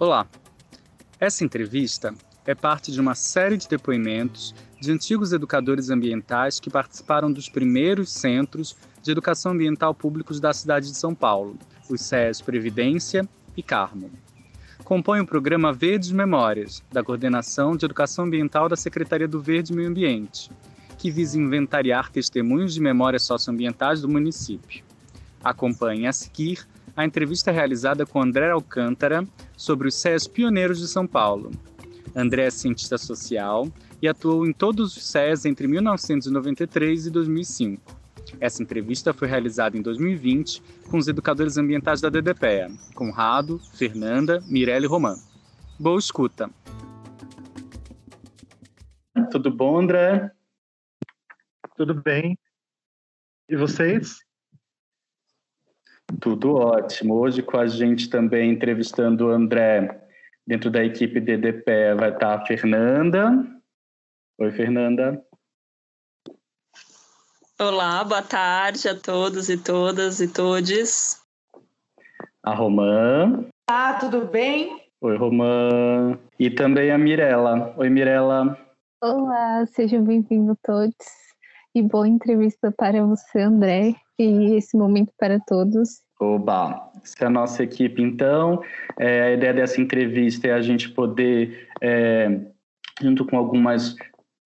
Olá. Essa entrevista é parte de uma série de depoimentos de antigos educadores ambientais que participaram dos primeiros centros de educação ambiental públicos da cidade de São Paulo, os CES Previdência e Carmo. Compõe o programa Verdes Memórias, da Coordenação de Educação Ambiental da Secretaria do Verde e Meio Ambiente, que visa inventariar testemunhos de memórias socioambientais do município. Acompanhe a seguir a entrevista realizada com André Alcântara sobre os CES pioneiros de São Paulo. André é cientista social e atuou em todos os CES entre 1993 e 2005. Essa entrevista foi realizada em 2020 com os educadores ambientais da DDPEA, Conrado, Fernanda, Mirelle e Romã. Boa escuta! Tudo bom, André? Tudo bem. E vocês? Tudo ótimo. Hoje com a gente também entrevistando o André, dentro da equipe DDPE, vai estar a Fernanda. Oi, Fernanda. Olá, boa tarde a todos e todas e todes. A Romã. Ah, tudo bem? Oi, Romã. E também a Mirella. Oi, Mirella. Olá, sejam bem-vindos todos. E boa entrevista para você, André, e esse momento para todos. Oba! Essa é a nossa equipe, então. É, a ideia dessa entrevista é a gente poder, é, junto com algumas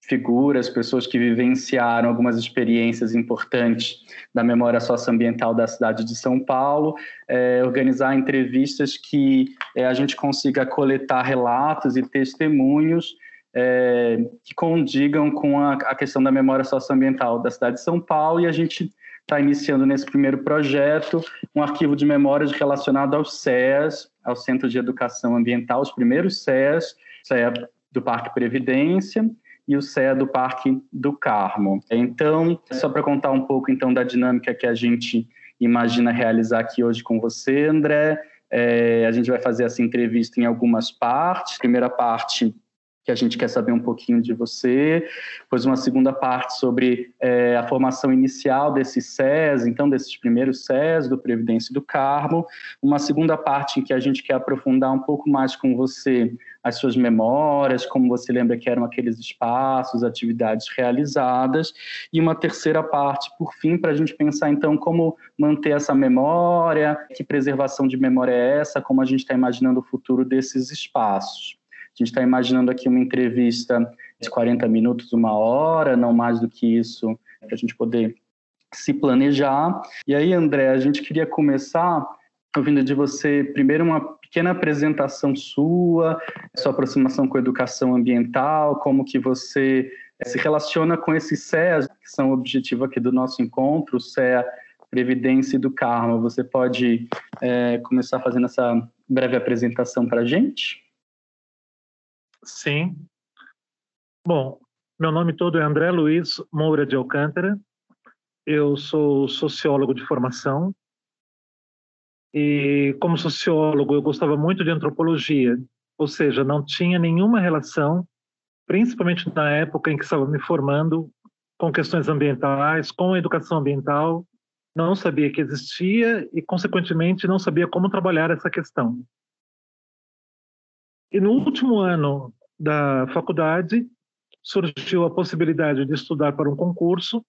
figuras, pessoas que vivenciaram algumas experiências importantes da memória socioambiental da cidade de São Paulo, é, organizar entrevistas que é, a gente consiga coletar relatos e testemunhos é, que condigam com a, a, questão da memória socioambiental da cidade de São Paulo e a gente está iniciando nesse primeiro projeto um arquivo de memórias relacionado aos CEAs, ao Centro de Educação Ambiental, os primeiros CEAs, CEA do Parque Previdência e o CEA do Parque do Carmo. Então, só para contar um pouco então da dinâmica que a gente imagina realizar aqui hoje com você, André, é, a gente vai fazer essa entrevista em algumas partes. Primeira parte que a gente quer saber um pouquinho de você, depois uma segunda parte sobre é, a formação inicial desses SES, então desses primeiros SES, do Previdência e do Carmo, uma segunda parte em que a gente quer aprofundar um pouco mais com você as suas memórias, como você lembra que eram aqueles espaços, atividades realizadas, e uma terceira parte, por fim, para a gente pensar então como manter essa memória, que preservação de memória é essa, como a gente está imaginando o futuro desses espaços. A gente está imaginando aqui uma entrevista de 40 minutos, uma hora, não mais do que isso, para a gente poder se planejar. E aí, André, a gente queria começar ouvindo de você, primeiro, uma pequena apresentação sua, sua aproximação com a educação ambiental, como que você eh, se relaciona com esses CEAs, que são o objetivo aqui do nosso encontro, o CEA Previdência e do Karma. Você pode é, começar fazendo essa breve apresentação para a gente? Sim. Bom, meu nome todo é André Luiz Moura de Alcântara. Eu sou sociólogo de formação. E como sociólogo, eu gostava muito de antropologia, ou seja, não tinha nenhuma relação, principalmente na época em que estava me formando, com questões ambientais, com educação ambiental. Não sabia que existia e, consequentemente, não sabia como trabalhar essa questão. E no último ano da faculdade, surgiu a possibilidade de estudar para um concurso.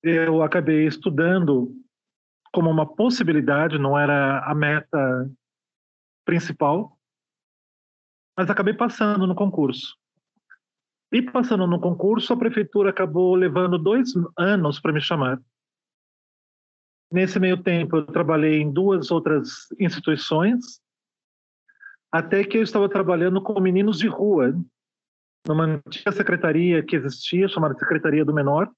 Eu acabei estudando como uma possibilidade, não era a meta principal, mas acabei passando no concurso. E passando no concurso, a prefeitura acabou levando dois anos para me chamar. Nesse meio tempo, eu trabalhei em duas outras instituições, até que eu estava trabalhando com meninos de rua, numa antiga secretaria que existia, chamada Secretaria do Menor,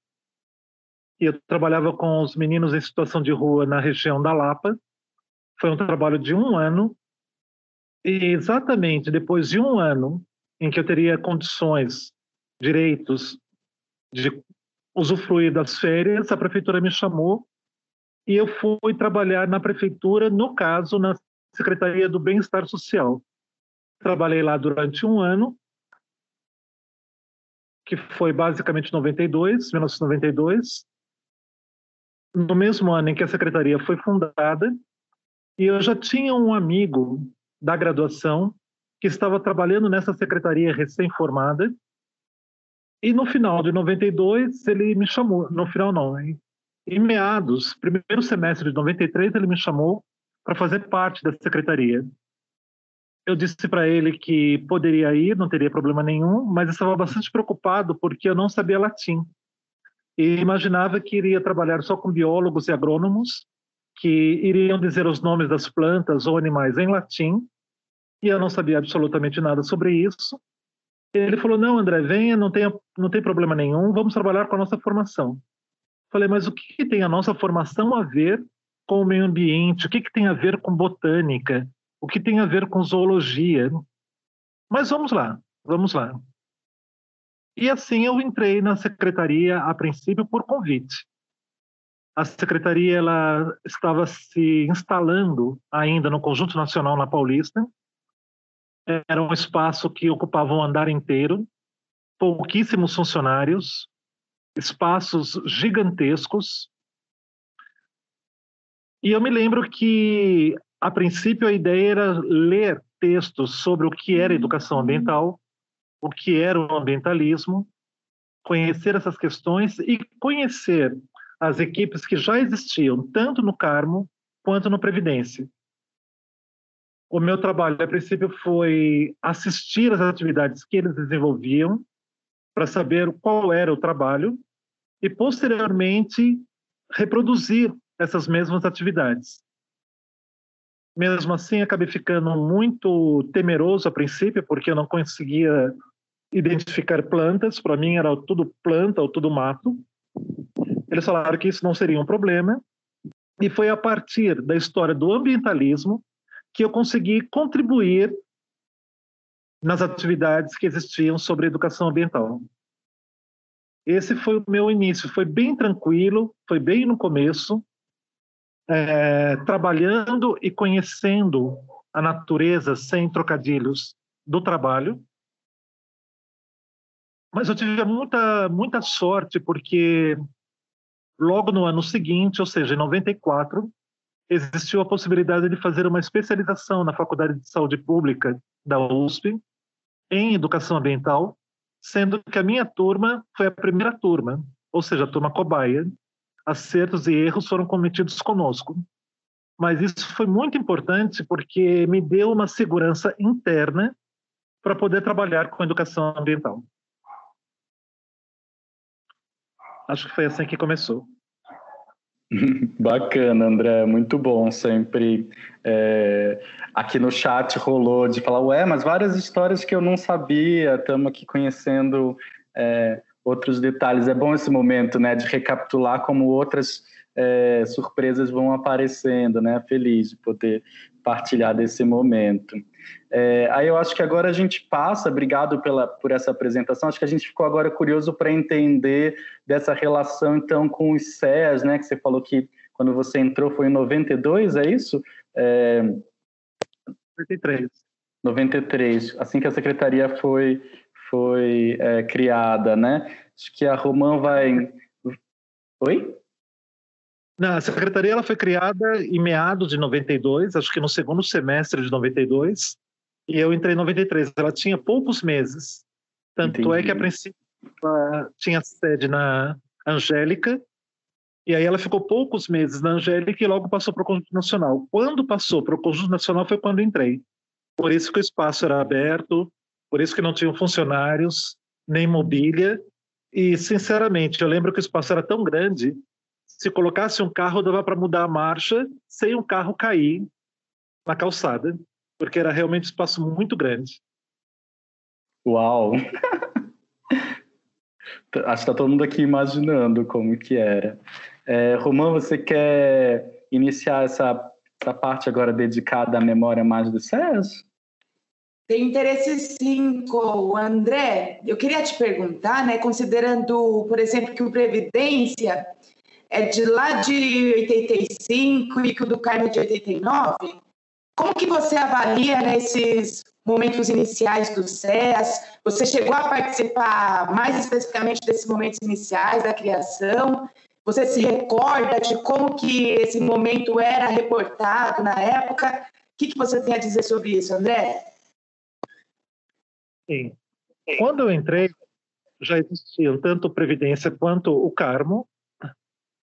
e eu trabalhava com os meninos em situação de rua na região da Lapa. Foi um trabalho de um ano, e exatamente depois de um ano em que eu teria condições, direitos de usufruir das férias, a prefeitura me chamou e eu fui trabalhar na prefeitura, no caso, na Secretaria do Bem-Estar Social. Trabalhei lá durante um ano, que foi basicamente 92, 1992. No mesmo ano em que a secretaria foi fundada, e eu já tinha um amigo da graduação que estava trabalhando nessa secretaria recém-formada. E no final de 92 ele me chamou, no final não, em, em meados, primeiro semestre de 93 ele me chamou para fazer parte da secretaria. Eu disse para ele que poderia ir, não teria problema nenhum, mas estava bastante preocupado porque eu não sabia latim. E imaginava que iria trabalhar só com biólogos e agrônomos que iriam dizer os nomes das plantas ou animais em latim, e eu não sabia absolutamente nada sobre isso. Ele falou: "Não, André, venha, não tem não tem problema nenhum, vamos trabalhar com a nossa formação". Falei: "Mas o que, que tem a nossa formação a ver com o meio ambiente? O que, que tem a ver com botânica? O que tem a ver com zoologia? Mas vamos lá, vamos lá. E assim eu entrei na secretaria a princípio por convite. A secretaria ela estava se instalando ainda no Conjunto Nacional na Paulista. Era um espaço que ocupava um andar inteiro, pouquíssimos funcionários, espaços gigantescos, e eu me lembro que, a princípio, a ideia era ler textos sobre o que era educação ambiental, o que era o ambientalismo, conhecer essas questões e conhecer as equipes que já existiam, tanto no Carmo quanto no Previdência. O meu trabalho, a princípio, foi assistir às atividades que eles desenvolviam, para saber qual era o trabalho, e, posteriormente, reproduzir essas mesmas atividades. Mesmo assim, acabei ficando muito temeroso a princípio, porque eu não conseguia identificar plantas, para mim era tudo planta ou tudo mato. Eles falaram que isso não seria um problema, e foi a partir da história do ambientalismo que eu consegui contribuir nas atividades que existiam sobre educação ambiental. Esse foi o meu início, foi bem tranquilo, foi bem no começo, é, trabalhando e conhecendo a natureza sem trocadilhos do trabalho. Mas eu tive muita, muita sorte porque logo no ano seguinte, ou seja, em 94, existiu a possibilidade de fazer uma especialização na Faculdade de Saúde Pública da USP em educação ambiental, sendo que a minha turma foi a primeira turma, ou seja, a turma cobaia, acertos e erros foram cometidos conosco. Mas isso foi muito importante porque me deu uma segurança interna para poder trabalhar com educação ambiental. Acho que foi assim que começou. Bacana, André, muito bom sempre. É, aqui no chat rolou de falar, ué, mas várias histórias que eu não sabia, estamos aqui conhecendo é, outros detalhes. É bom esse momento, né, de recapitular como outras é, surpresas vão aparecendo, né? Feliz de poder partilhar desse momento. É, aí eu acho que agora a gente passa, obrigado pela, por essa apresentação, acho que a gente ficou agora curioso para entender dessa relação, então, com os CEAs, né, que você falou que quando você entrou foi em 92, é isso? É... 93. 93, assim que a secretaria foi foi é, criada, né? Acho que a Romã vai. Oi? Não, a secretaria ela foi criada em meados de 92, acho que no segundo semestre de 92, e eu entrei em 93. Ela tinha poucos meses. Tanto Entendi. é que a princípio tinha sede na Angélica, e aí ela ficou poucos meses na Angélica e logo passou para o Conjunto Nacional. Quando passou para o Conjunto Nacional foi quando entrei. Por isso que o espaço era aberto, por isso que não tinham funcionários, nem mobília. E, sinceramente, eu lembro que o espaço era tão grande, se colocasse um carro, dava para mudar a marcha sem um carro cair na calçada, porque era realmente um espaço muito grande. Uau! Acho que está todo mundo aqui imaginando como que era. É, Romão, você quer iniciar essa, essa parte agora dedicada à memória mais do César? Tem interesse sim, com André. Eu queria te perguntar, né, considerando, por exemplo, que o Previdência é de lá de 85 e que o do Carmo é de 89, como que você avalia nesses momentos iniciais do SES? Você chegou a participar mais especificamente desses momentos iniciais da criação? Você se recorda de como que esse momento era reportado na época? que, que você tem a dizer sobre isso, André? Sim. Quando eu entrei, já existiam tanto Previdência quanto o Carmo.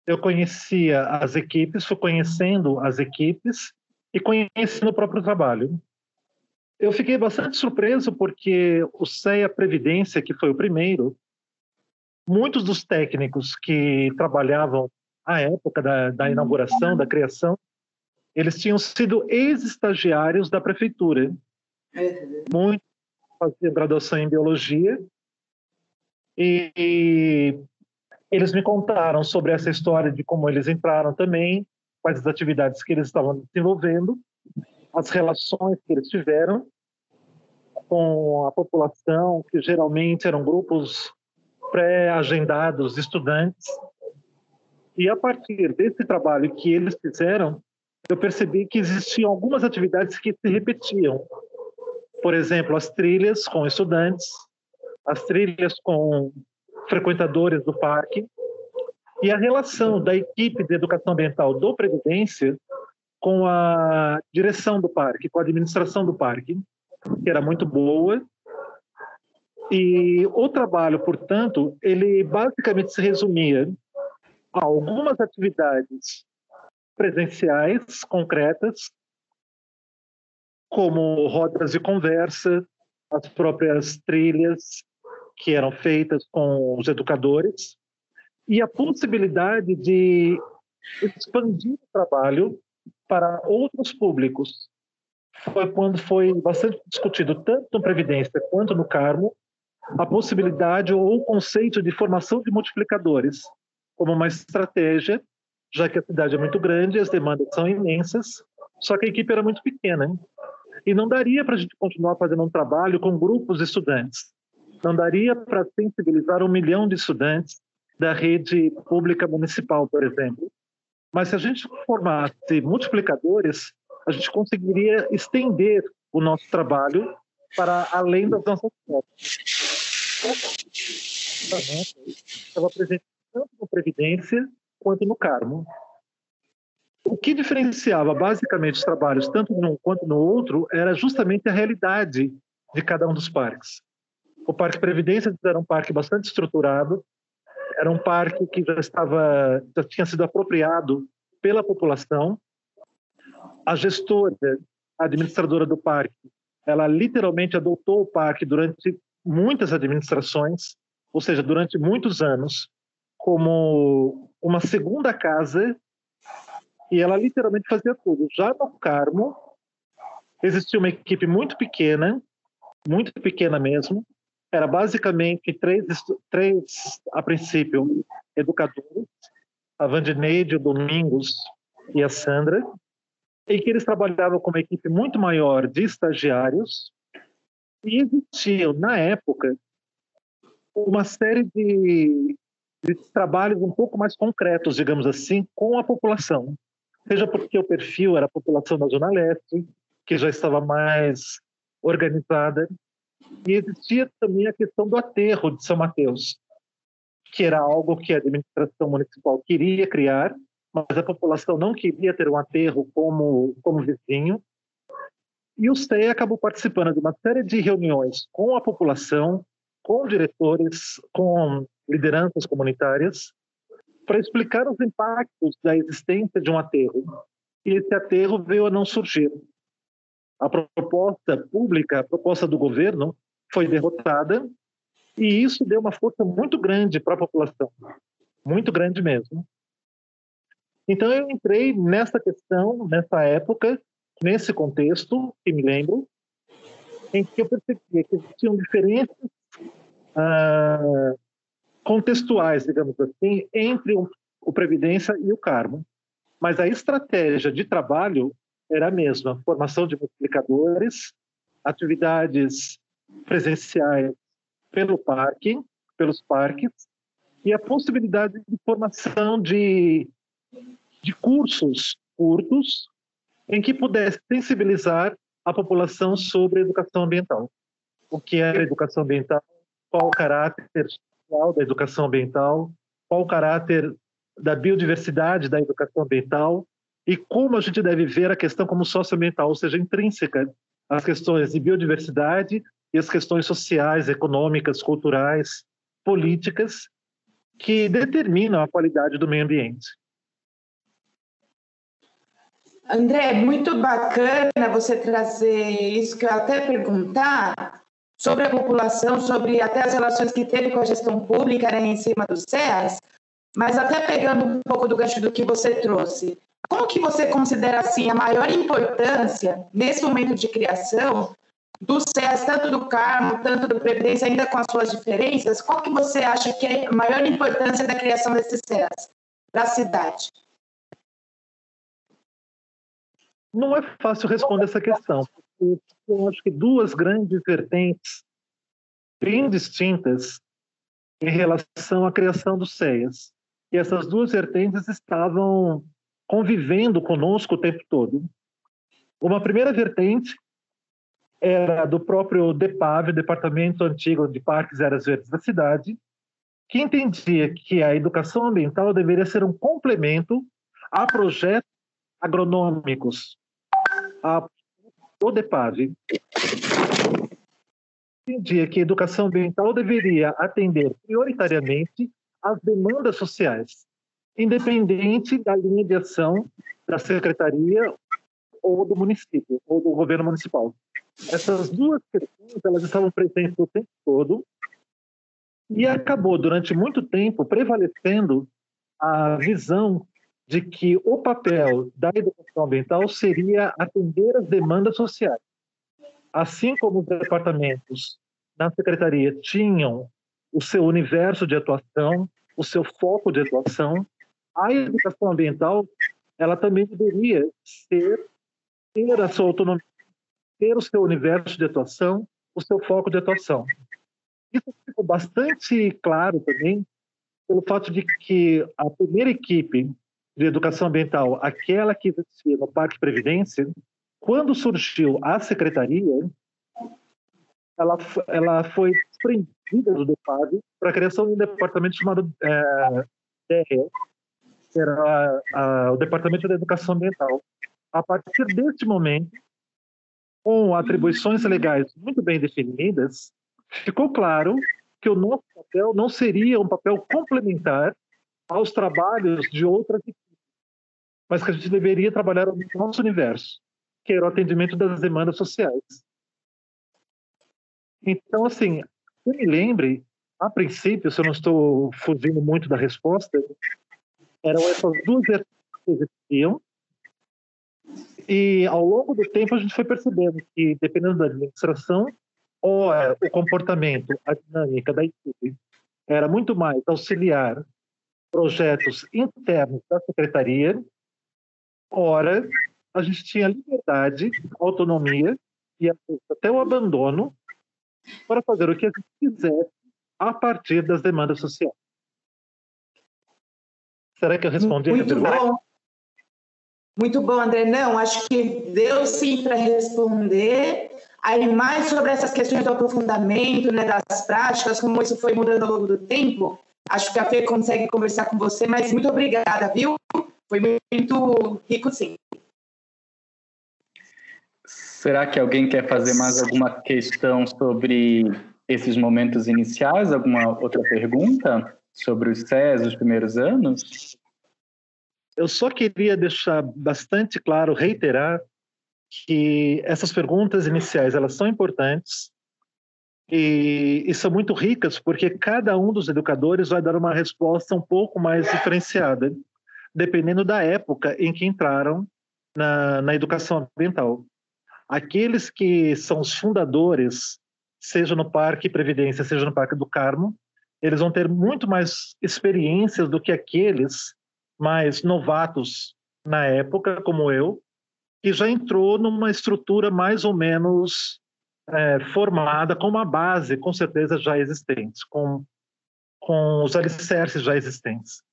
Eu conhecia as equipes, fui conhecendo as equipes e conhecendo o próprio trabalho. Eu fiquei bastante surpreso porque o CEA Previdência, que foi o primeiro, muitos dos técnicos que trabalhavam à época da, da inauguração, da criação, eles tinham sido ex-estagiários da prefeitura. Uhum. Muitos faziam graduação em biologia e, e eles me contaram sobre essa história de como eles entraram também, quais as atividades que eles estavam desenvolvendo, as relações que eles tiveram com a população, que geralmente eram grupos pré-agendados, estudantes. E a partir desse trabalho que eles fizeram, eu percebi que existiam algumas atividades que se repetiam. Por exemplo, as trilhas com estudantes, as trilhas com frequentadores do parque e a relação da equipe de educação ambiental do Previdência com a direção do parque, com a administração do parque, que era muito boa. E o trabalho, portanto, ele basicamente se resumia a algumas atividades presenciais concretas, como rodas de conversa, as próprias trilhas que eram feitas com os educadores, e a possibilidade de expandir o trabalho para outros públicos. Foi quando foi bastante discutido, tanto no Previdência quanto no Carmo, a possibilidade ou o conceito de formação de multiplicadores como uma estratégia já que a cidade é muito grande, as demandas são imensas, só que a equipe era muito pequena. Hein? E não daria para a gente continuar fazendo um trabalho com grupos de estudantes. Não daria para sensibilizar um milhão de estudantes da rede pública municipal, por exemplo. Mas se a gente formasse multiplicadores, a gente conseguiria estender o nosso trabalho para além das nossas portas. Estava presente tanto no Previdência quanto no Carmo. O que diferenciava basicamente os trabalhos, tanto num quanto no outro, era justamente a realidade de cada um dos parques. O Parque Previdência era um parque bastante estruturado, era um parque que já estava, já tinha sido apropriado pela população. A gestora, a administradora do parque, ela literalmente adotou o parque durante muitas administrações, ou seja, durante muitos anos, como uma segunda casa e ela literalmente fazia tudo. Já no Carmo, existia uma equipe muito pequena, muito pequena mesmo. Era basicamente três, três a princípio, educadores, a Vandineide, o Domingos e a Sandra, em que eles trabalhavam com uma equipe muito maior de estagiários e existiam, na época, uma série de de trabalhos um pouco mais concretos, digamos assim, com a população. Seja porque o perfil era a população da Zona Leste, que já estava mais organizada, e existia também a questão do aterro de São Mateus, que era algo que a administração municipal queria criar, mas a população não queria ter um aterro como, como vizinho. E o CEA acabou participando de uma série de reuniões com a população, com diretores, com lideranças comunitárias, para explicar os impactos da existência de um aterro. E esse aterro veio a não surgir. A proposta pública, a proposta do governo, foi derrotada, e isso deu uma força muito grande para a população, muito grande mesmo. Então eu entrei nessa questão, nessa época, nesse contexto, que me lembro, em que eu percebia que existiam diferenças ah, contextuais, digamos assim, entre o Previdência e o Carmo. Mas a estratégia de trabalho era a mesma: formação de multiplicadores, atividades presenciais pelo parque, pelos parques, e a possibilidade de formação de, de cursos curtos em que pudesse sensibilizar a população sobre a educação ambiental. O que é a educação ambiental, qual o caráter da educação ambiental, qual o caráter da biodiversidade da educação ambiental, e como a gente deve ver a questão como socioambiental, ou seja, intrínseca às questões de biodiversidade e as questões sociais, econômicas, culturais, políticas que determinam a qualidade do meio ambiente. André, muito bacana você trazer isso que eu até perguntar sobre a população, sobre até as relações que teve com a gestão pública né, em cima dos CEAs, mas até pegando um pouco do gancho do que você trouxe, como que você considera assim a maior importância nesse momento de criação do CEAS, tanto do Carmo, tanto do Previdência, ainda com as suas diferenças? Qual que você acha que é a maior importância da criação desses CEAS para a cidade? Não é fácil responder essa questão, eu acho que duas grandes vertentes bem distintas em relação à criação dos CEAs. E essas duas vertentes estavam convivendo conosco o tempo todo. Uma primeira vertente era do próprio DEPAV, Departamento Antigo de Parques e Áreas Verdes da cidade, que entendia que a educação ambiental deveria ser um complemento a projetos agronômicos, a, do DEPAV. Entendia que a educação ambiental deveria atender prioritariamente às demandas sociais, independente da linha de ação da secretaria ou do município, ou do governo municipal. Essas duas questões elas estavam presentes o tempo todo e acabou, durante muito tempo, prevalecendo a visão de que o papel da educação ambiental seria atender as demandas sociais. Assim como os departamentos na secretaria tinham o seu universo de atuação, o seu foco de atuação, a educação ambiental ela também deveria ser ter a sua autonomia, ter o seu universo de atuação, o seu foco de atuação. Isso ficou bastante claro também pelo fato de que a primeira equipe de educação ambiental, aquela que existia no Parque Previdência, quando surgiu a secretaria, ela, ela foi desprendida do DEPAV para a criação de um departamento chamado é, DRE, que era a, o Departamento de Educação Ambiental. A partir deste momento, com atribuições legais muito bem definidas, ficou claro que o nosso papel não seria um papel complementar aos trabalhos de outras mas que a gente deveria trabalhar no nosso universo, que era o atendimento das demandas sociais. Então, assim, eu me lembre, a princípio, se eu não estou fugindo muito da resposta, eram essas duas vertentes que existiam. E ao longo do tempo a gente foi percebendo que, dependendo da administração, ou é, o comportamento, a dinâmica da equipe era muito mais auxiliar projetos internos da secretaria, ora a gente tinha liberdade, autonomia e até o abandono para fazer o que a gente quisesse a partir das demandas sociais. Será que eu respondi Muito a pergunta? Bom. Muito bom, André. Não, acho que deu sim para responder. Aí, mais sobre essas questões do aprofundamento, né, das práticas, como isso foi mudando ao longo do tempo, acho que a Fê consegue conversar com você, mas muito obrigada, viu? Foi muito rico, sim. Será que alguém quer fazer mais alguma questão sobre esses momentos iniciais? Alguma outra pergunta? sobre os SES, os primeiros anos? Eu só queria deixar bastante claro, reiterar, que essas perguntas iniciais elas são importantes e, e, são muito ricas porque cada um dos educadores vai dar uma resposta um pouco mais diferenciada, dependendo da época em que entraram na, na educação ambiental. Aqueles que são os fundadores, seja no Parque Previdência, seja no Parque do Carmo, eles vão ter muito mais experiências do que aqueles mais novatos na época, como eu, que já entrou numa estrutura mais ou menos é, formada, com uma base, com certeza, já existente, com, com os alicerces já existentes.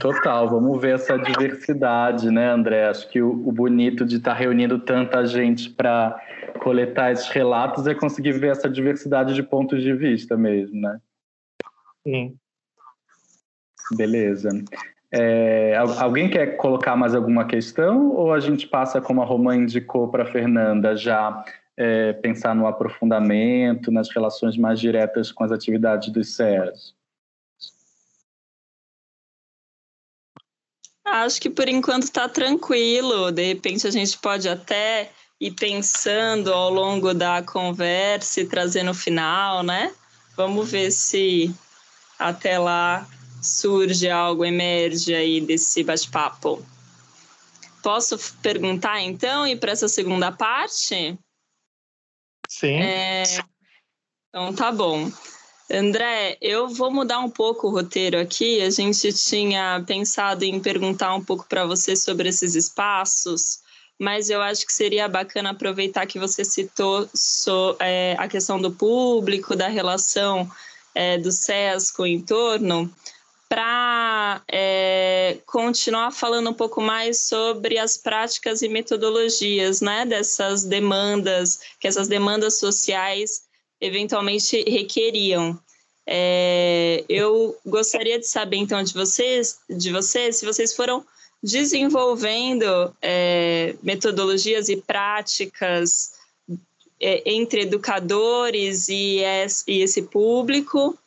Total, vamos ver essa diversidade, né, André? Acho que o, o bonito de estar tá reunindo tanta gente para coletar esses relatos é conseguir ver essa diversidade de pontos de vista mesmo, né? Sim. Beleza. É, alguém quer colocar mais alguma questão ou a gente passa, como a Romã indicou para a Fernanda, já é, pensar no aprofundamento, nas relações mais diretas com as atividades dos CERS? Acho que por enquanto está tranquilo. De repente a gente pode até ir pensando ao longo da conversa e trazer no final, né? Vamos ver se até lá surge algo, emerge aí desse bate-papo. Posso perguntar então e para essa segunda parte? Sim. É... Então tá bom. André, eu vou mudar um pouco o roteiro aqui. A gente tinha pensado em perguntar um pouco para você sobre esses espaços, mas eu acho que seria bacana aproveitar que você citou so, é, a questão do público, da relação é, do SES com o entorno, para é, continuar falando um pouco mais sobre as práticas e metodologias né, dessas demandas, que essas demandas sociais eventualmente requeriam. É, eu gostaria de saber então de vocês, de vocês, se vocês foram desenvolvendo é, metodologias e práticas é, entre educadores e esse, e esse público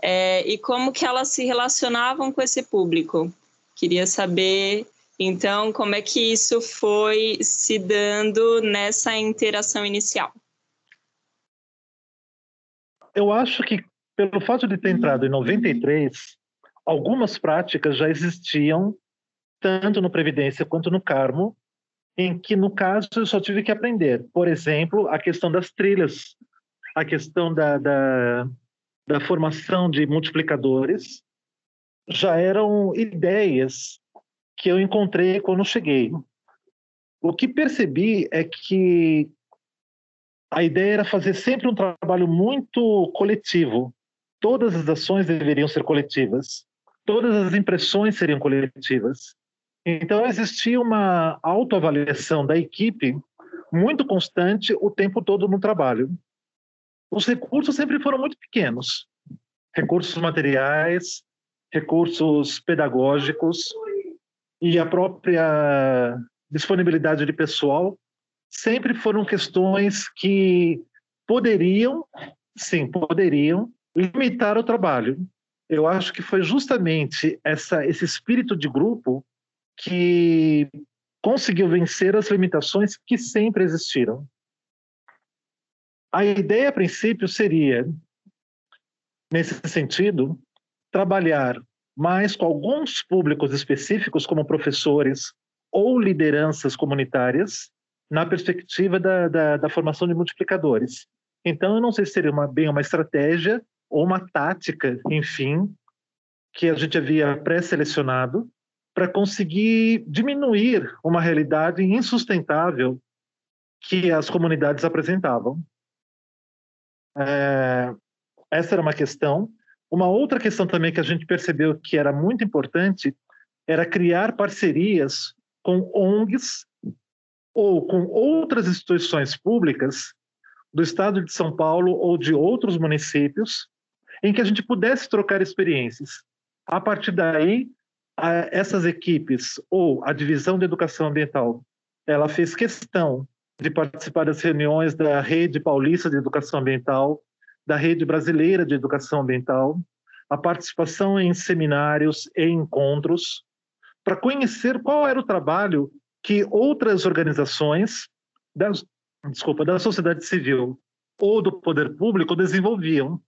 é, e como que elas se relacionavam com esse público. Queria saber então como é que isso foi se dando nessa interação inicial eu acho que, pelo fato de ter entrado em 93, algumas práticas já existiam, tanto no Previdência quanto no Carmo, em que, no caso, eu só tive que aprender. Por exemplo, a questão das trilhas, a questão da, da, da formação de multiplicadores, já eram ideias que eu encontrei quando cheguei. O que percebi é que a ideia era fazer sempre um trabalho muito coletivo. Todas as ações deveriam ser coletivas, todas as impressões seriam coletivas. Então existia uma autoavaliação da equipe muito constante o tempo todo no trabalho. Os recursos sempre foram muito pequenos. Recursos materiais, recursos pedagógicos e a própria disponibilidade de pessoal sempre foram questões que poderiam, sim, poderiam limitar o trabalho. Eu acho que foi justamente essa, esse espírito de grupo que conseguiu vencer as limitações que sempre existiram. A ideia, a princípio, seria, nesse sentido, trabalhar mais com alguns públicos específicos, como professores ou lideranças comunitárias, na perspectiva da, da, da, formação de multiplicadores. Então, eu não sei se seria uma, bem uma estratégia ou uma tática, enfim, que a gente havia pré-selecionado para conseguir diminuir uma realidade insustentável que as comunidades apresentavam. É, essa era uma questão. Uma outra questão também que a gente percebeu que era muito importante era criar parcerias com ONGs ou com outras instituições públicas do estado de São Paulo ou de outros municípios, em que a gente pudesse trocar experiências. A partir daí, essas equipes ou a divisão de educação ambiental, ela fez questão de participar das reuniões da Rede Paulista de Educação Ambiental, da Rede Brasileira de Educação Ambiental, a participação em seminários e encontros, para conhecer qual era o trabalho que outras organizações da, desculpa, da sociedade civil ou do poder público desenvolviam.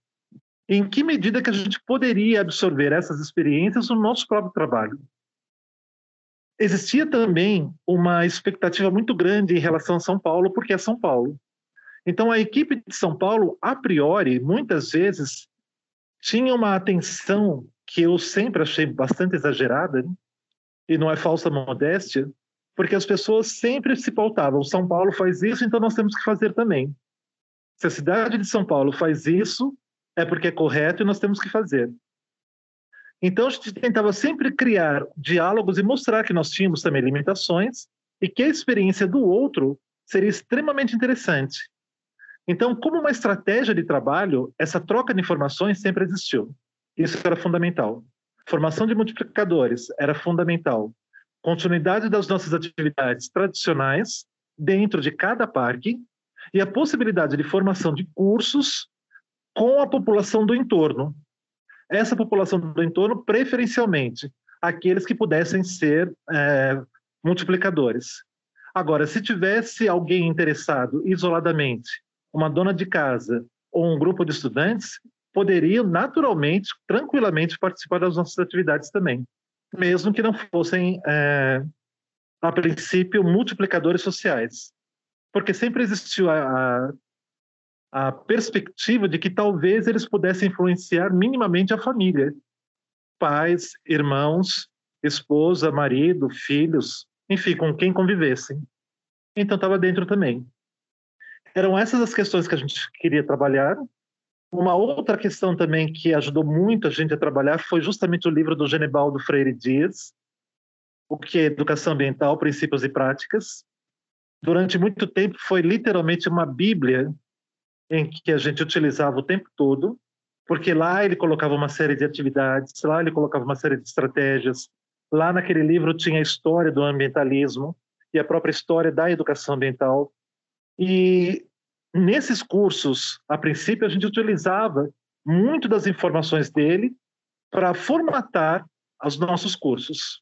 Em que medida que a gente poderia absorver essas experiências no nosso próprio trabalho? Existia também uma expectativa muito grande em relação a São Paulo, porque é São Paulo. Então, a equipe de São Paulo, a priori, muitas vezes, tinha uma atenção que eu sempre achei bastante exagerada, e não é falsa modéstia, porque as pessoas sempre se pautavam. São Paulo faz isso, então nós temos que fazer também. Se a cidade de São Paulo faz isso, é porque é correto e nós temos que fazer. Então a gente tentava sempre criar diálogos e mostrar que nós tínhamos também limitações e que a experiência do outro seria extremamente interessante. Então, como uma estratégia de trabalho, essa troca de informações sempre existiu. Isso era fundamental. formação de multiplicadores era fundamental. Continuidade das nossas atividades tradicionais dentro de cada parque e a possibilidade de formação de cursos com a população do entorno. Essa população do entorno, preferencialmente, aqueles que pudessem ser é, multiplicadores. Agora, se tivesse alguém interessado isoladamente, uma dona de casa ou um grupo de estudantes, poderiam naturalmente, tranquilamente participar das nossas atividades também, mesmo que não fossem, é, a princípio, multiplicadores sociais. Porque sempre existiu a, a, a perspectiva de que talvez eles pudessem influenciar minimamente a família, pais, irmãos, esposa, marido, filhos, enfim, com quem convivessem. Então estava dentro também. Eram essas as questões que a gente queria trabalhar. Uma outra questão também que ajudou muito a gente a trabalhar foi justamente o livro do Genebaldo Freire Dias, o que é Educação Ambiental, Princípios e Práticas. Durante muito tempo foi literalmente uma bíblia em que a gente utilizava o tempo todo, porque lá ele colocava uma série de atividades, lá ele colocava uma série de estratégias, Lá naquele livro tinha a história do ambientalismo e a própria história da educação ambiental. E nesses cursos, a princípio, a gente utilizava muito das informações dele para formatar os nossos cursos.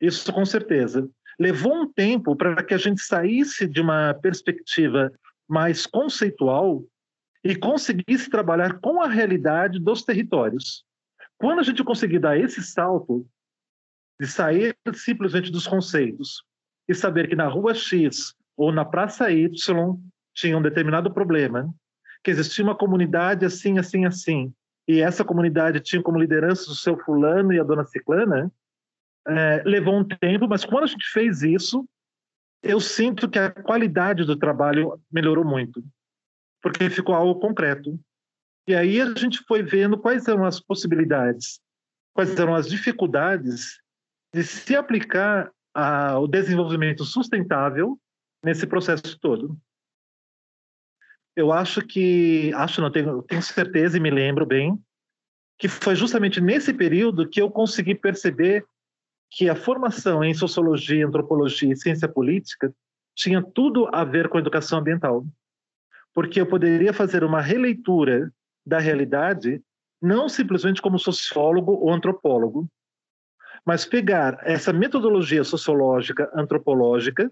Isso com certeza. Levou um tempo para que a gente saísse de uma perspectiva mais conceitual e conseguisse trabalhar com a realidade dos territórios. Quando a gente conseguir dar esse salto, de sair simplesmente dos conceitos e saber que na rua X ou na praça Y tinha um determinado problema, que existia uma comunidade assim, assim, assim, e essa comunidade tinha como liderança o seu fulano e a dona ciclana, é, levou um tempo, mas quando a gente fez isso, eu sinto que a qualidade do trabalho melhorou muito, porque ficou algo concreto. E aí a gente foi vendo quais eram as possibilidades, quais eram as dificuldades de se aplicar ao desenvolvimento sustentável nesse processo todo. Eu acho que, acho não, tenho, tenho certeza e me lembro bem, que foi justamente nesse período que eu consegui perceber que a formação em sociologia, antropologia e ciência política tinha tudo a ver com a educação ambiental. Porque eu poderia fazer uma releitura da realidade não simplesmente como sociólogo ou antropólogo, mas pegar essa metodologia sociológica, antropológica,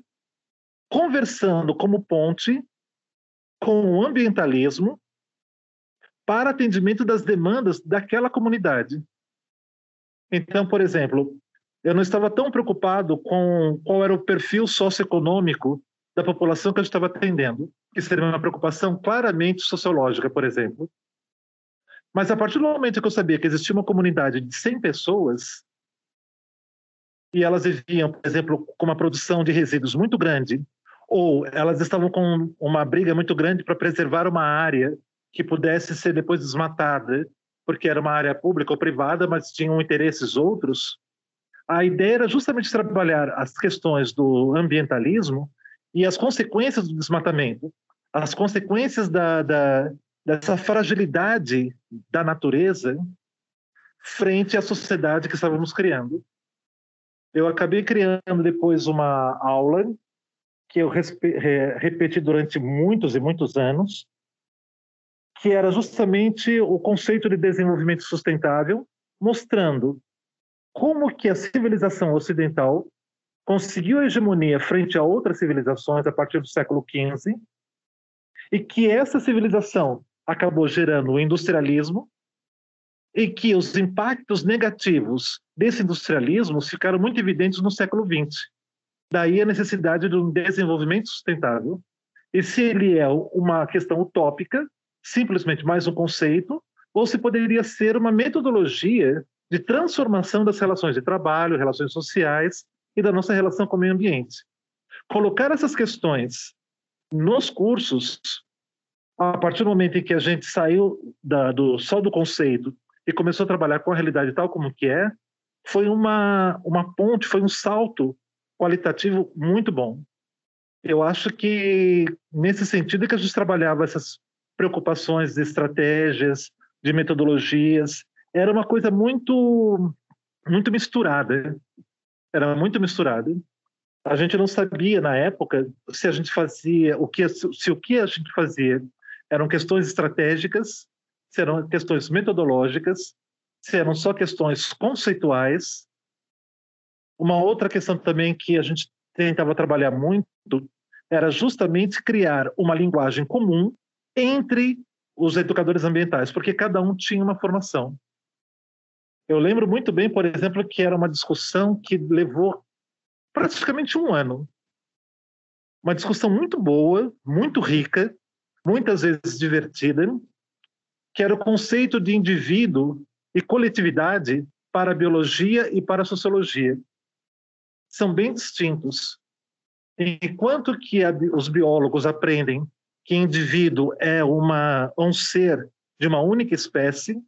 conversando como ponte com o ambientalismo para atendimento das demandas daquela comunidade. Então, por exemplo, eu não estava tão preocupado com qual era o perfil socioeconômico da população que eu estava atendendo, que seria uma preocupação claramente sociológica, por exemplo. Mas a partir do momento que eu sabia que existia uma comunidade de 100 pessoas, e elas viviam, por exemplo, com uma produção de resíduos muito grande, ou elas estavam com uma briga muito grande para preservar uma área que pudesse ser depois desmatada, porque era uma área pública ou privada, mas tinham interesses outros. A ideia era justamente trabalhar as questões do ambientalismo e as consequências do desmatamento, as consequências da, da, dessa fragilidade da natureza frente à sociedade que estávamos criando eu acabei criando depois uma aula que eu repeti durante muitos e muitos anos, que era justamente o conceito de desenvolvimento sustentável, mostrando como que a civilização ocidental conseguiu a hegemonia frente a outras civilizações a partir do século XV e que essa civilização acabou gerando o industrialismo e que os impactos negativos desse industrialismo ficaram muito evidentes no século XX. Daí a necessidade de um desenvolvimento sustentável. E se ele é uma questão utópica, simplesmente mais um conceito, ou se poderia ser uma metodologia de transformação das relações de trabalho, relações sociais e da nossa relação com o meio ambiente. Colocar essas questões nos cursos, a partir do momento em que a gente saiu da, do, só do conceito e começou a trabalhar com a realidade tal como que é, foi uma, uma ponte, foi um salto qualitativo muito bom. Eu acho que, nesse sentido, é que a gente trabalhava essas preocupações de estratégias, de metodologias, era uma coisa muito muito misturada. Era muito misturada. A gente não sabia na época se a gente fazia o que se o que a gente fazia eram questões estratégicas, se eram questões metodológicas, se eram só questões conceituais. Uma outra questão também que a gente tentava trabalhar muito era justamente criar uma linguagem comum entre os educadores ambientais, porque cada um tinha uma formação. Eu lembro muito bem, por exemplo, que era uma discussão que levou praticamente um ano. Uma discussão muito boa, muito rica, muitas vezes divertida, que era o conceito de indivíduo e coletividade para a biologia e para a sociologia. São bem distintos. Enquanto que a, os biólogos aprendem que indivíduo é uma, um ser de uma única espécie,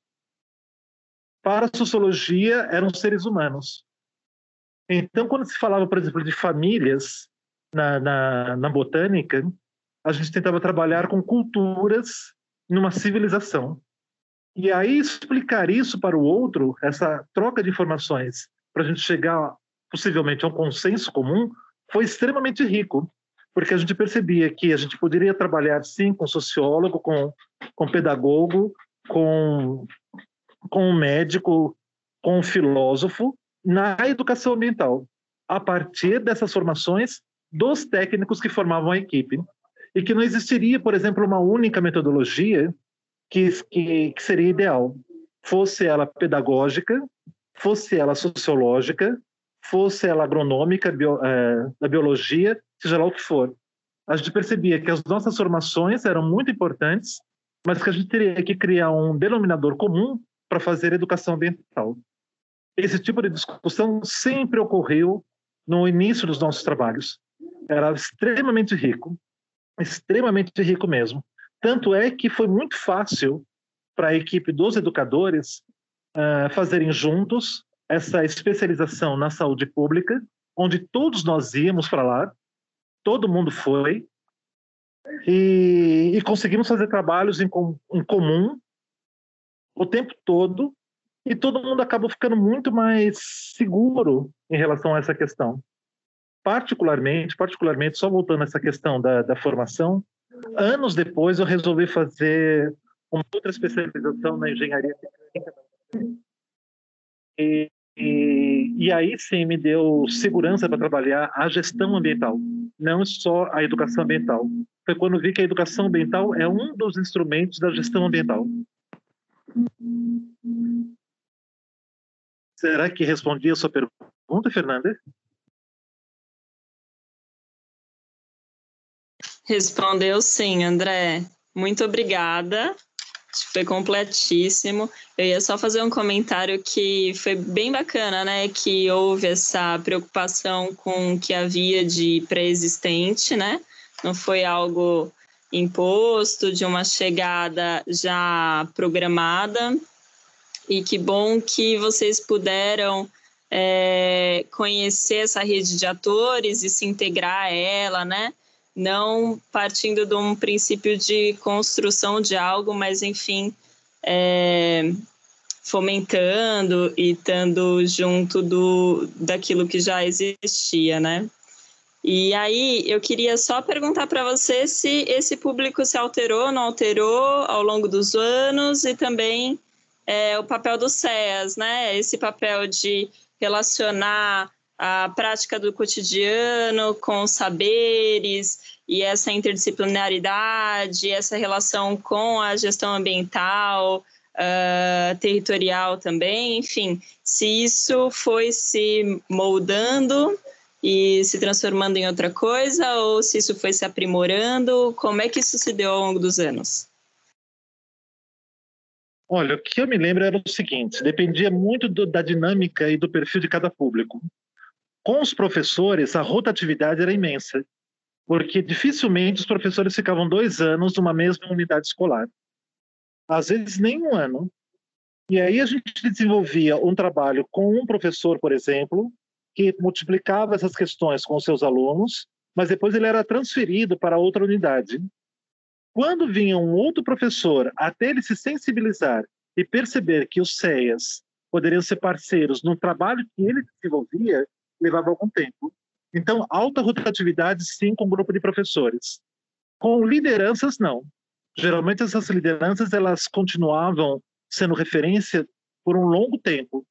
para a sociologia eram seres humanos. Então, quando se falava, por exemplo, de famílias na, na, na botânica, a gente tentava trabalhar com culturas numa civilização. E aí explicar isso para o outro, essa troca de informações, para a gente chegar possivelmente a um consenso comum, foi extremamente rico, porque a gente percebia que a gente poderia trabalhar sim com sociólogo, com, com pedagogo, com, com médico, com filósofo na educação ambiental, a partir dessas formações dos técnicos que formavam a equipe. E que não existiria, por exemplo, uma única metodologia que, que, que seria ideal, fosse ela pedagógica, fosse ela sociológica, fosse ela agronômica, bio, é, da biologia, seja lá o que for. A gente percebia que as nossas formações eram muito importantes, mas que a gente teria que criar um denominador comum para fazer educação ambiental. Esse tipo de discussão sempre ocorreu no início dos nossos trabalhos. Era extremamente rico, extremamente rico mesmo. Tanto é que foi muito fácil para a equipe dos educadores uh, fazerem juntos essa especialização na saúde pública, onde todos nós íamos para lá, todo mundo foi, e, e conseguimos fazer trabalhos em, em comum o tempo todo, e todo mundo acabou ficando muito mais seguro em relação a essa questão. Particularmente, particularmente, só voltando a essa questão da, da formação, Anos depois, eu resolvi fazer uma outra especialização na engenharia mecânica. E, e, e aí sim me deu segurança para trabalhar a gestão ambiental, não só a educação ambiental. Foi quando vi que a educação ambiental é um dos instrumentos da gestão ambiental. Será que respondi a sua pergunta, Fernanda? Respondeu sim, André. Muito obrigada. Foi completíssimo. Eu ia só fazer um comentário que foi bem bacana, né? Que houve essa preocupação com o que havia de pré-existente, né? Não foi algo imposto, de uma chegada já programada. E que bom que vocês puderam é, conhecer essa rede de atores e se integrar a ela, né? Não partindo de um princípio de construção de algo, mas enfim, é, fomentando e estando junto do, daquilo que já existia, né? E aí eu queria só perguntar para você se esse público se alterou, não alterou ao longo dos anos e também é, o papel do SEAS, né? Esse papel de relacionar a prática do cotidiano com saberes e essa interdisciplinaridade, essa relação com a gestão ambiental, uh, territorial também, enfim, se isso foi se moldando e se transformando em outra coisa ou se isso foi se aprimorando, como é que isso se deu ao longo dos anos? Olha, o que eu me lembro era o seguinte: dependia muito do, da dinâmica e do perfil de cada público. Com os professores, a rotatividade era imensa, porque dificilmente os professores ficavam dois anos numa mesma unidade escolar. Às vezes, nem um ano. E aí a gente desenvolvia um trabalho com um professor, por exemplo, que multiplicava essas questões com os seus alunos, mas depois ele era transferido para outra unidade. Quando vinha um outro professor, até ele se sensibilizar e perceber que os CEAs poderiam ser parceiros no trabalho que ele desenvolvia levava algum tempo. Então, alta rotatividade, sim, com um grupo de professores. Com lideranças, não. Geralmente, essas lideranças elas continuavam sendo referência por um longo tempo.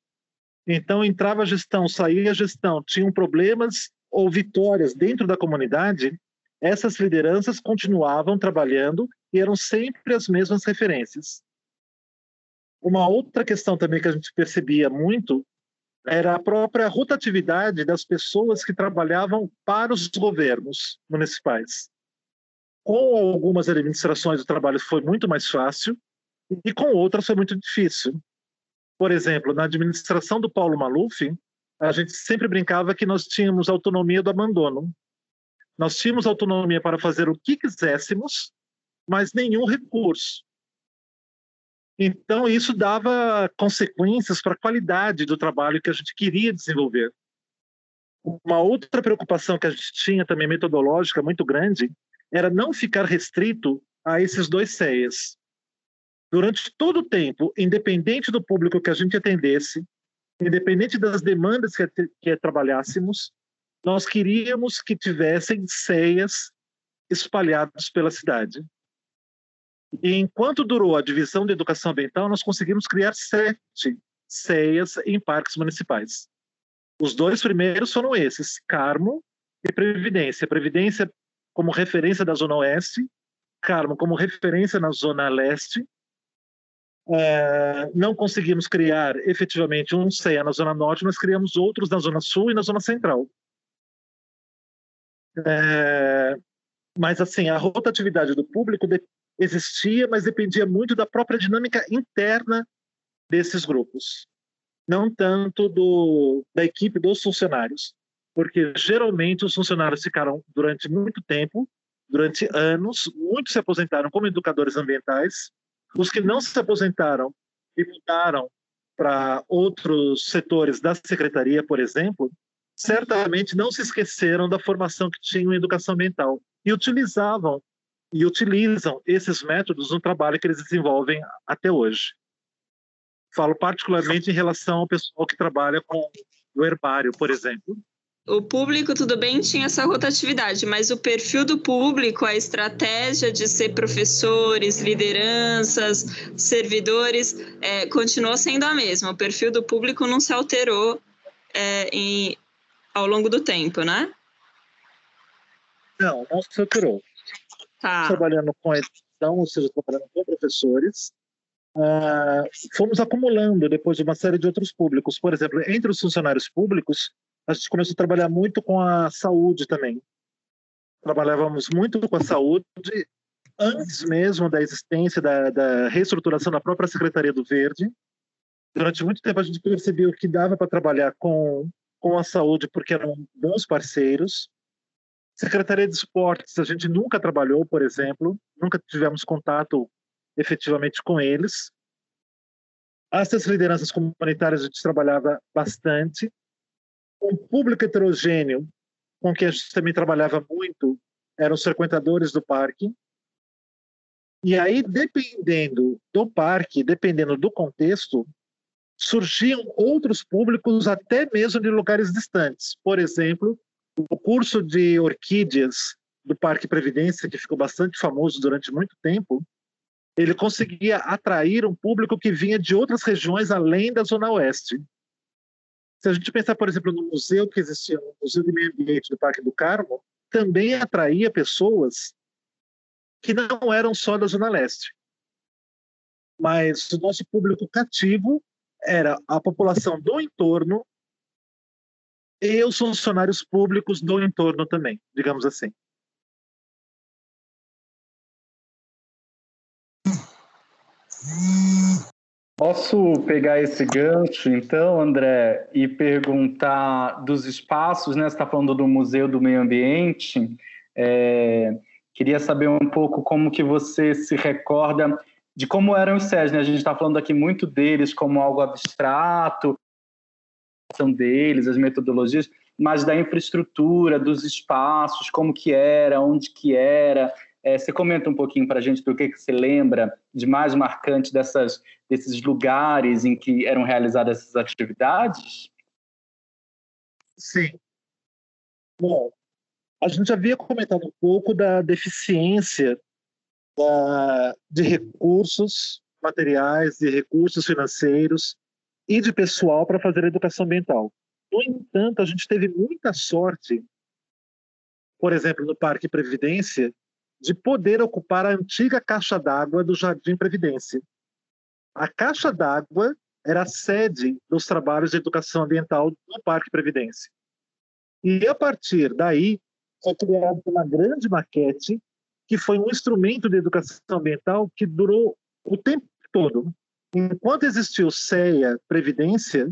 Então, entrava a gestão, saía a gestão, tinham problemas ou vitórias dentro da comunidade, essas lideranças continuavam trabalhando e eram sempre as mesmas referências. Uma outra questão também que a gente percebia muito era a própria rotatividade das pessoas que trabalhavam para os governos municipais. Com algumas administrações o trabalho foi muito mais fácil e com outras foi muito difícil. Por exemplo, na administração do Paulo Maluf, a gente sempre brincava que nós tínhamos autonomia do abandono. Nós tínhamos autonomia para fazer o que quiséssemos, mas nenhum recurso. Então, isso dava consequências para a qualidade do trabalho que a gente queria desenvolver. Uma outra preocupação que a gente tinha também metodológica muito grande era não ficar restrito a esses dois CEAs. Durante todo o tempo, independente do público que a gente atendesse, independente das demandas que, que trabalhássemos, nós queríamos que tivessem CEAs espalhados pela cidade. E enquanto durou a divisão de educação ambiental, nós conseguimos criar sete CEAs em parques municipais. Os dois primeiros foram esses, Carmo e Previdência. Previdência como referência da Zona Oeste, Carmo como referência na Zona Leste. É, não conseguimos criar efetivamente um CEA na Zona Norte, nós criamos outros na Zona Sul e na Zona Central. É, mas assim, a rotatividade do público existia, mas dependia muito da própria dinâmica interna desses grupos, não tanto do, da equipe dos funcionários, porque geralmente os funcionários ficaram durante muito tempo, durante anos, muitos se aposentaram como educadores ambientais, os que não se aposentaram e mudaram para outros setores da secretaria, por exemplo, certamente não se esqueceram da formação que tinham em educação ambiental e utilizavam e utilizam esses métodos no trabalho que eles desenvolvem até hoje. Falo particularmente em relação ao pessoal que trabalha com o herbário, por exemplo. O público, tudo bem, tinha essa rotatividade, mas o perfil do público, a estratégia de ser professores, lideranças, servidores, é, continuou sendo a mesma. O perfil do público não se alterou é, em, ao longo do tempo, né? Não, não se alterou. Tá. Trabalhando com educação, ou seja, trabalhando com professores, uh, fomos acumulando depois de uma série de outros públicos. Por exemplo, entre os funcionários públicos, a gente começou a trabalhar muito com a saúde também. Trabalhávamos muito com a saúde antes mesmo da existência da, da reestruturação da própria Secretaria do Verde. Durante muito tempo a gente percebeu que dava para trabalhar com, com a saúde porque eram bons parceiros. Secretaria de Esportes, a gente nunca trabalhou, por exemplo, nunca tivemos contato efetivamente com eles. Essas lideranças comunitárias a gente trabalhava bastante. O público heterogêneo, com que a gente também trabalhava muito, eram os frequentadores do parque. E aí, dependendo do parque, dependendo do contexto, surgiam outros públicos até mesmo de lugares distantes. Por exemplo, o curso de orquídeas do Parque Previdência, que ficou bastante famoso durante muito tempo, ele conseguia atrair um público que vinha de outras regiões além da Zona Oeste. Se a gente pensar, por exemplo, no museu que existia, no Museu de Meio Ambiente do Parque do Carmo, também atraía pessoas que não eram só da Zona Leste. Mas o nosso público cativo era a população do entorno e os funcionários públicos do entorno também, digamos assim. Posso pegar esse gancho, então, André, e perguntar dos espaços, né? Você está falando do Museu do Meio Ambiente. É, queria saber um pouco como que você se recorda de como eram os SES, né? A gente está falando aqui muito deles como algo abstrato, são deles, as metodologias, mas da infraestrutura, dos espaços, como que era, onde que era, É, você comenta um pouquinho para a gente do que, que você lembra de mais marcante dessas, desses lugares em que eram realizadas essas atividades? Sim. Bom, a gente havia comentado um pouco da deficiência da, de recursos materiais, de recursos financeiros e de pessoal para fazer a educação ambiental. No entanto, a gente teve muita sorte, por exemplo, no Parque Previdência, de poder ocupar a antiga caixa d'água do Jardim Previdência. A caixa d'água era a sede dos trabalhos de educação ambiental no Parque Previdência. E a partir daí foi criada uma grande maquete que foi um instrumento de educação ambiental que durou o tempo todo. Enquanto existiu CEA, Previdência,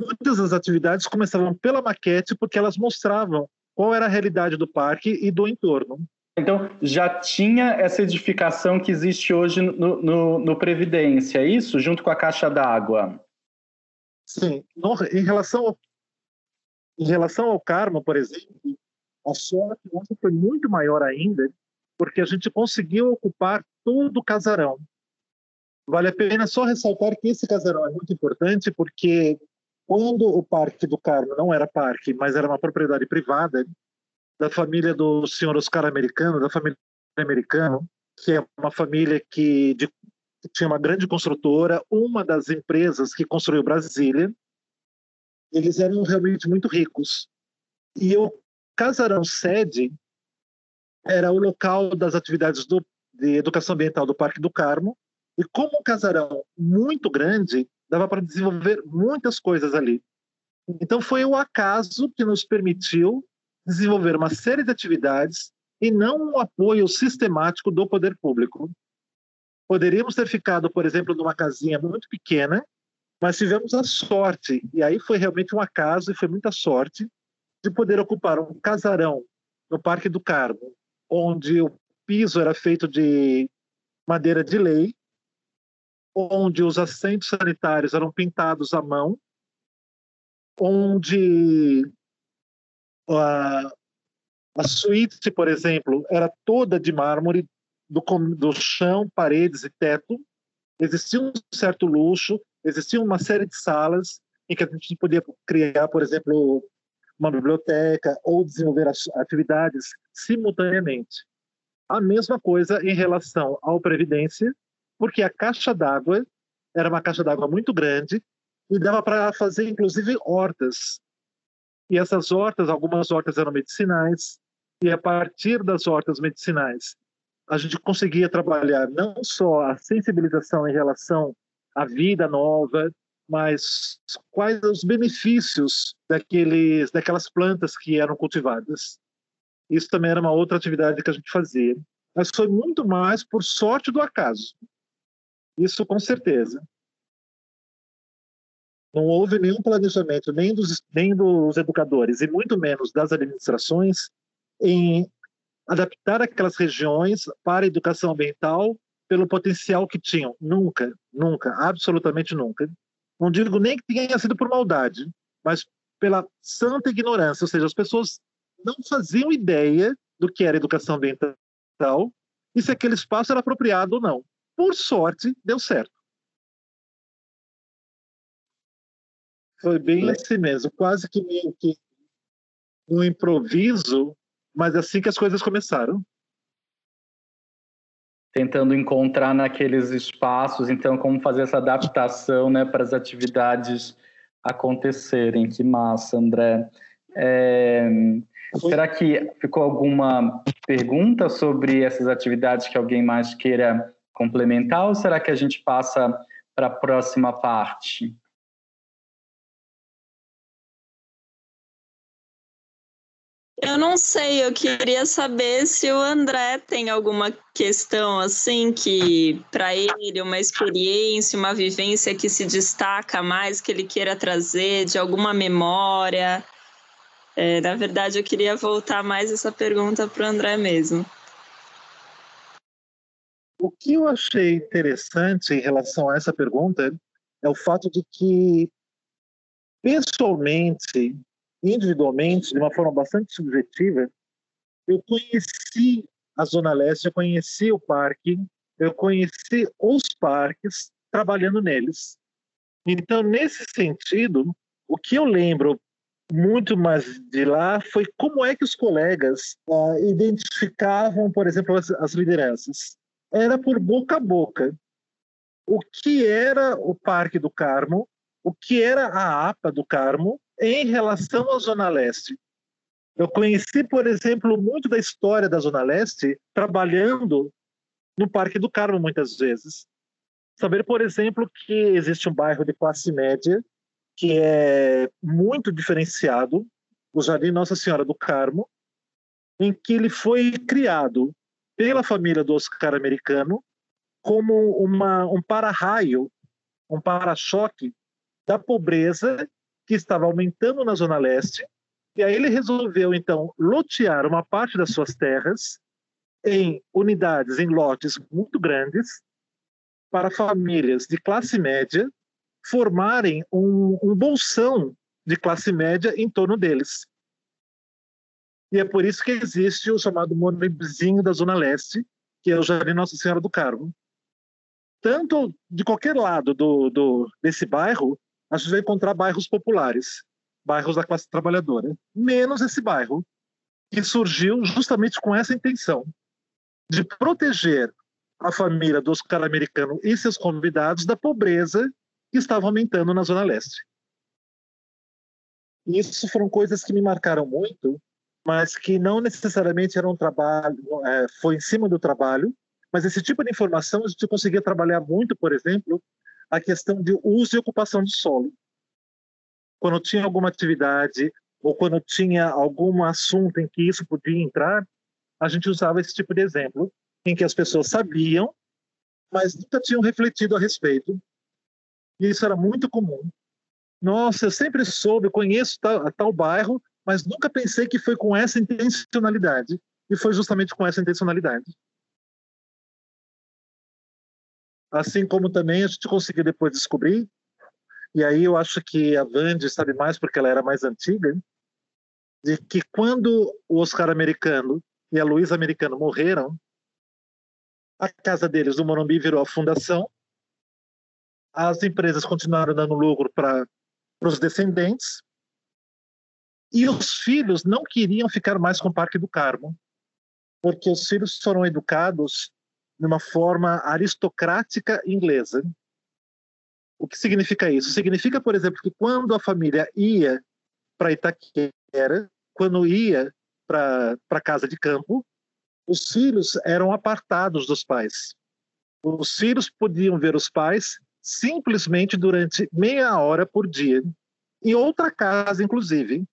muitas das atividades começavam pela maquete porque elas mostravam qual era a realidade do parque e do entorno. Então, já tinha essa edificação que existe hoje no, no, no Previdência, é isso? Junto com a caixa d'água? Sim. No, em, relação ao, em relação ao Carmo, por exemplo, a sorte nossa foi muito maior ainda, porque a gente conseguiu ocupar todo o casarão. Vale a pena só ressaltar que esse casarão é muito importante porque quando o Parque do Carmo não era parque, mas era uma propriedade privada da família do senhor Oscar Americano, da família Americano, que é uma família que, de, que tinha uma grande construtora, uma das empresas que construiu Brasília, eles eram realmente muito ricos. E o casarão sede era o local das atividades do, de educação ambiental do Parque do Carmo, e como um casarão muito grande, dava para desenvolver muitas coisas ali. Então foi o acaso que nos permitiu desenvolver uma série de atividades e não um apoio sistemático do poder público. Poderíamos ter ficado, por exemplo, numa casinha muito pequena, mas tivemos a sorte, e aí foi realmente um acaso e foi muita sorte, de poder ocupar um casarão no Parque do Carmo, onde o piso era feito de madeira de lei, onde os assentos sanitários eram pintados à mão, onde a, a suíte, por exemplo, era toda de mármore, do, do chão, paredes e teto. Existia um certo luxo, existia uma série de salas em que a gente podia criar, por exemplo, uma biblioteca ou desenvolver atividades simultaneamente. A mesma coisa em relação ao Previdência, porque a caixa d'água era uma caixa d'água muito grande e dava para fazer inclusive hortas. E essas hortas, algumas hortas eram medicinais, e a partir das hortas medicinais, a gente conseguia trabalhar não só a sensibilização em relação à vida nova, mas quais os benefícios daqueles, daquelas plantas que eram cultivadas. Isso também era uma outra atividade que a gente fazia. Mas foi muito mais por sorte do acaso. Isso com certeza. Não houve nenhum planejamento, nem dos, nem dos educadores, e muito menos das administrações, em adaptar aquelas regiões para a educação ambiental pelo potencial que tinham. Nunca, nunca, absolutamente nunca. Não digo nem que tenha sido por maldade, mas pela santa ignorância, ou seja, as pessoas não faziam ideia do que era educação ambiental e se aquele espaço era apropriado ou não por sorte, deu certo. Foi bem assim mesmo, quase que meio que um improviso, mas assim que as coisas começaram. Tentando encontrar naqueles espaços, então, como fazer essa adaptação né, para as atividades acontecerem. Que massa, André. É... Será que ficou alguma pergunta sobre essas atividades que alguém mais queira complementar ou será que a gente passa para a próxima parte? Eu não sei, eu queria saber se o André tem alguma questão assim que para ele uma experiência, uma vivência que se destaca mais que ele queira trazer de alguma memória. É, na verdade, eu queria voltar mais essa pergunta para o André mesmo. O que eu achei interessante em relação a essa pergunta é o fato de que, pessoalmente, individualmente, de uma forma bastante subjetiva, eu conheci a Zona Leste, eu conheci o parque, eu conheci os parques trabalhando neles. Então, nesse sentido, o que eu lembro muito mais de lá foi como é que os colegas uh, identificavam, por exemplo, as, as lideranças. Era por boca a boca. O que era o Parque do Carmo, o que era a APA do Carmo em relação à Zona Leste. Eu conheci, por exemplo, muito da história da Zona Leste trabalhando no Parque do Carmo muitas vezes. Saber, por exemplo, que existe um bairro de classe média que é muito diferenciado, o Jardim Nossa Senhora do Carmo, em que ele foi criado pela família do Oscar americano como uma, um para-raio, um para-choque da pobreza que estava aumentando na Zona Leste. E aí ele resolveu, então, lotear uma parte das suas terras em unidades, em lotes muito grandes, para famílias de classe média formarem um, um bolsão de classe média em torno deles. E é por isso que existe o chamado Monibzinho da Zona Leste, que é o Jardim Nossa Senhora do Carmo. Tanto de qualquer lado do, do, desse bairro, a gente vai encontrar bairros populares, bairros da classe trabalhadora, menos esse bairro, que surgiu justamente com essa intenção de proteger a família do Oscar americano e seus convidados da pobreza que estava aumentando na Zona Leste. E isso foram coisas que me marcaram muito, mas que não necessariamente era um trabalho, é, foi em cima do trabalho, mas esse tipo de informação a gente conseguia trabalhar muito, por exemplo, a questão de uso e ocupação do solo. Quando tinha alguma atividade ou quando tinha algum assunto em que isso podia entrar, a gente usava esse tipo de exemplo, em que as pessoas sabiam, mas nunca tinham refletido a respeito e isso era muito comum. Nossa, eu sempre soube, conheço tal, tal bairro, mas nunca pensei que foi com essa intencionalidade. E foi justamente com essa intencionalidade. Assim como também a gente conseguiu depois descobrir, e aí eu acho que a Vandy sabe mais porque ela era mais antiga, de que quando o Oscar americano e a Luísa americano morreram, a casa deles, do Morumbi, virou a fundação as empresas continuaram dando lucro para os descendentes e os filhos não queriam ficar mais com o Parque do Carmo, porque os filhos foram educados de uma forma aristocrática inglesa. O que significa isso? Significa, por exemplo, que quando a família ia para Itaquera, quando ia para a casa de campo, os filhos eram apartados dos pais. Os filhos podiam ver os pais simplesmente durante meia hora por dia, em outra casa, inclusive,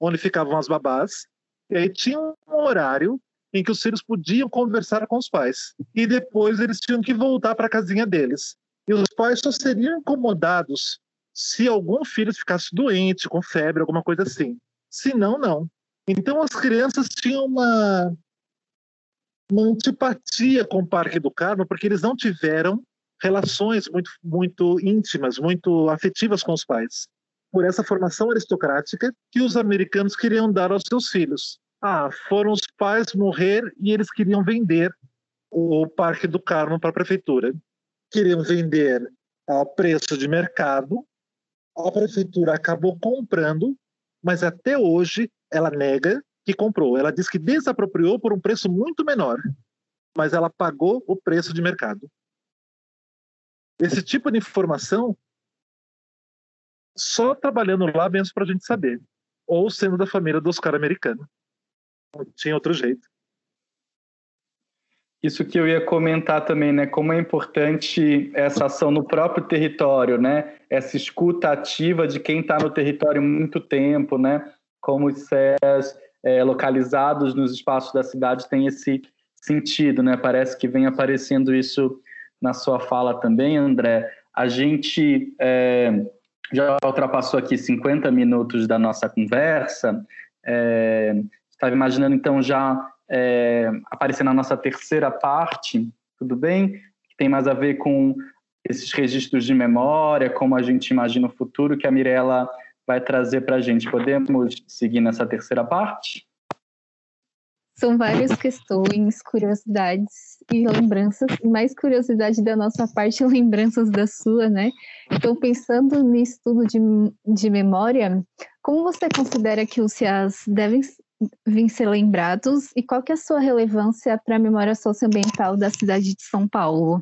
onde ficavam as babás, e aí tinha um horário em que os filhos podiam conversar com os pais. E depois eles tinham que voltar para a casinha deles. E os pais só seriam incomodados se algum filho ficasse doente, com febre, alguma coisa assim. Se não, não. Então as crianças tinham uma, uma antipatia com o Parque do Carmo, porque eles não tiveram relações muito, muito íntimas, muito afetivas com os pais. Por essa formação aristocrática que os americanos queriam dar aos seus filhos. Ah, foram os pais morrer e eles queriam vender o Parque do Carmo para a prefeitura. Queriam vender a preço de mercado. A prefeitura acabou comprando, mas até hoje ela nega que comprou. Ela diz que desapropriou por um preço muito menor, mas ela pagou o preço de mercado. Esse tipo de informação, só trabalhando lá mesmo para a gente saber. Ou sendo da família do Oscar americano. Não tinha outro jeito. Isso que eu ia comentar também, né? Como é importante essa ação no próprio território, né? Essa escuta ativa de quem está no território muito tempo, né? Como os CES é, localizados nos espaços da cidade têm esse sentido, né? Parece que vem aparecendo isso na sua fala também, André. A gente é, já ultrapassou aqui 50 minutos da nossa conversa. É, estava imaginando, então, já é, aparecer na nossa terceira parte, tudo bem? Que tem mais a ver com esses registros de memória, como a gente imagina o futuro, que a Mirella vai trazer para a gente. Podemos seguir nessa terceira parte? São várias questões, curiosidades e lembranças, mais curiosidade da nossa parte, lembranças da sua, né? Então, pensando no estudo de, de memória, como você considera que os CIAs devem vir ser lembrados e qual que é a sua relevância para a memória socioambiental da cidade de São Paulo?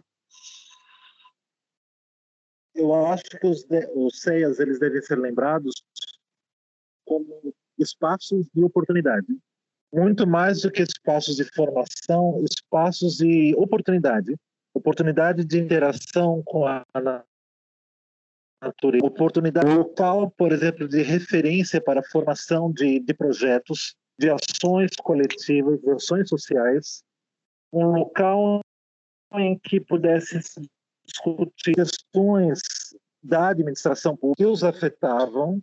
Eu acho que os, os CEAs eles devem ser lembrados como espaços de oportunidade muito mais do que espaços de formação, espaços de oportunidade, oportunidade de interação com a natureza, oportunidade local, por exemplo, de referência para a formação de, de projetos, de ações coletivas, de ações sociais, um local em que pudesse discutir questões da administração pública que os afetavam.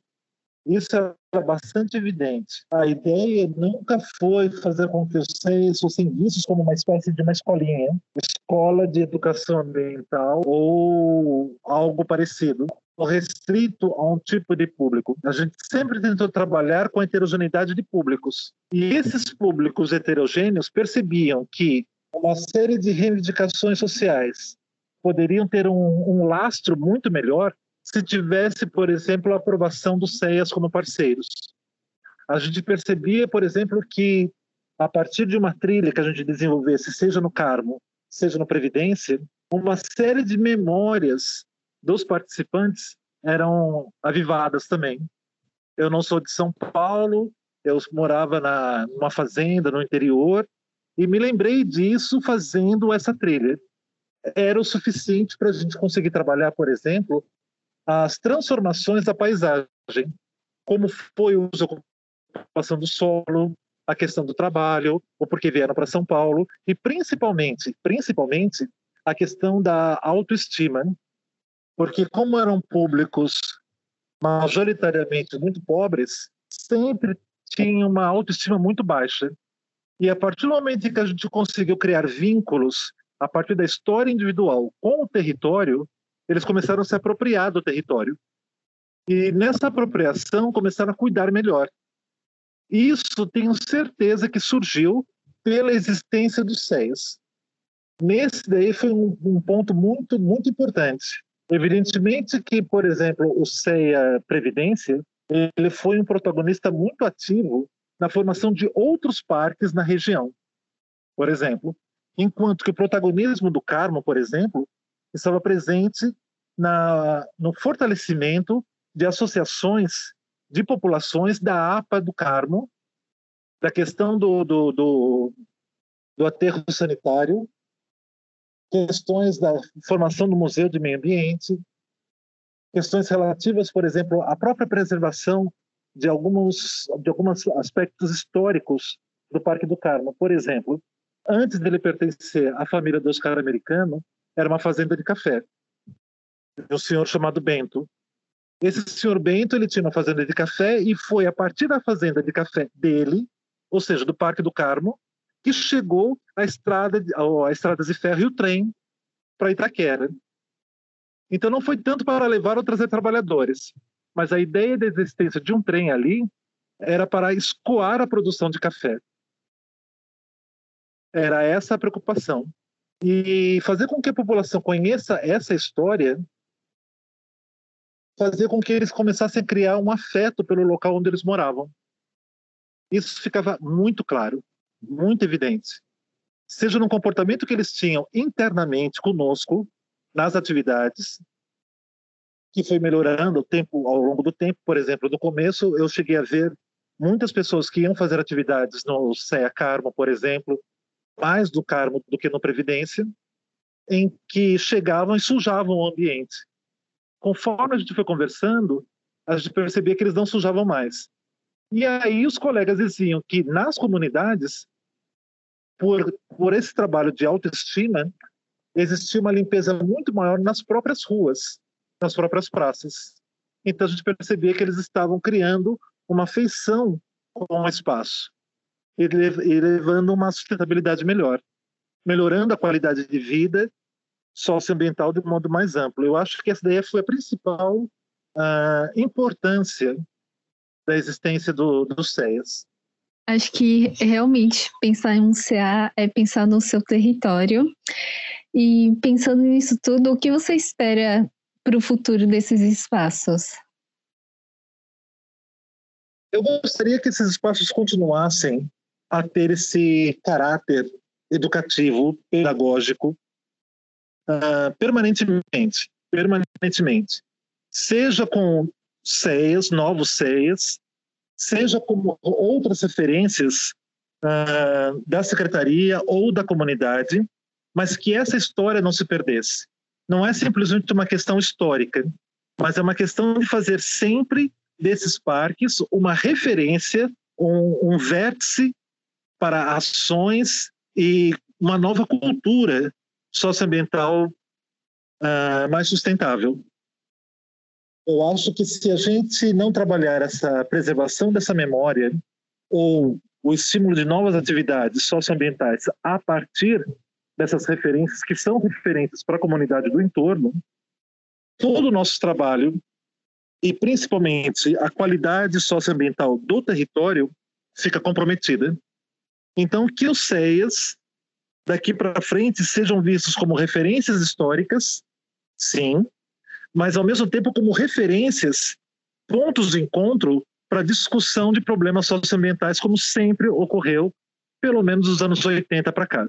Isso era bastante evidente. A ideia nunca foi fazer com que os seis fossem vistos como uma espécie de uma escolinha, escola de educação ambiental ou algo parecido, restrito a um tipo de público. A gente sempre tentou trabalhar com a heterogeneidade de públicos. E esses públicos heterogêneos percebiam que uma série de reivindicações sociais poderiam ter um, um lastro muito melhor se tivesse, por exemplo, a aprovação dos CEAs como parceiros. A gente percebia, por exemplo, que a partir de uma trilha que a gente desenvolvesse, seja no Carmo, seja no Previdência, uma série de memórias dos participantes eram avivadas também. Eu não sou de São Paulo, eu morava na, numa fazenda no interior e me lembrei disso fazendo essa trilha. Era o suficiente para a gente conseguir trabalhar, por exemplo, as transformações da paisagem, como foi o uso ocupação do solo, a questão do trabalho, ou porque vieram para São Paulo, e principalmente, principalmente a questão da autoestima, porque como eram públicos majoritariamente muito pobres, sempre tinham uma autoestima muito baixa. E a partir do momento que a gente conseguiu criar vínculos a partir da história individual com o território, eles começaram a se apropriar do território. E nessa apropriação começaram a cuidar melhor. Isso tenho certeza que surgiu pela existência dos CEIs. Nesse daí foi um, um, ponto muito, muito importante. Evidentemente que, por exemplo, o CEA Previdência, ele foi um protagonista muito ativo na formação de outros parques na região. Por exemplo, enquanto que o protagonismo do Carmo, por exemplo, estava presente na, no fortalecimento de associações de populações da APA do Carmo, da questão do, do, do, do aterro sanitário, questões da formação do Museu de Meio Ambiente, questões relativas, por exemplo, à própria preservação de alguns, de alguns aspectos históricos do Parque do Carmo. Por exemplo, antes dele pertencer à família do Oscar americano, era uma fazenda de café de um senhor chamado Bento. Esse senhor Bento ele tinha uma fazenda de café e foi a partir da fazenda de café dele, ou seja, do Parque do Carmo, que chegou a estrada, a estradas de ferro e o trem para Itaquera. Então não foi tanto para levar ou trazer trabalhadores, mas a ideia da existência de um trem ali era para escoar a produção de café. Era essa a preocupação. E fazer com que a população conheça essa história fazer com que eles começassem a criar um afeto pelo local onde eles moravam. Isso ficava muito claro, muito evidente. Seja no comportamento que eles tinham internamente conosco, nas atividades, que foi melhorando o tempo ao longo do tempo. Por exemplo, no começo eu cheguei a ver muitas pessoas que iam fazer atividades no CEA Carmo, por exemplo, mais do Carmo do que no Previdência, em que chegavam e sujavam o ambiente conforme a gente foi conversando, a gente percebia que eles não sujavam mais. E aí os colegas diziam que nas comunidades, por, por esse trabalho de autoestima, existia uma limpeza muito maior nas próprias ruas, nas próprias praças. Então a gente percebia que eles estavam criando uma feição com o espaço e levando uma sustentabilidade melhor, melhorando a qualidade de vida socioambiental de modo mais amplo. Eu acho que essa daí foi a principal uh, importância da existência do, dos CEAs. Acho que realmente pensar em um CA é pensar no seu território. E pensando nisso tudo, o que você espera para o futuro desses espaços? Eu gostaria que esses espaços continuassem a ter esse caráter educativo, pedagógico, uh, permanentemente, permanentemente. Seja com CEAs, novos CEAs, seja como outras referências uh, da secretaria ou da comunidade, mas que essa história não se perdesse. Não é simplesmente uma questão histórica, mas é uma questão de fazer sempre desses parques uma referência, um, um vértice para ações e uma nova cultura socioambiental uh, mais sustentável. Eu acho que se a gente não trabalhar essa preservação dessa memória ou o estímulo de novas atividades socioambientais a partir dessas referências que são referentes para a comunidade do entorno, todo o nosso trabalho e principalmente a qualidade socioambiental do território fica comprometida. Então, que os CEAs daqui para frente sejam vistos como referências históricas, sim, mas ao mesmo tempo como referências, pontos de encontro para discussão de problemas socioambientais, como sempre ocorreu, pelo menos dos anos 80 para cá.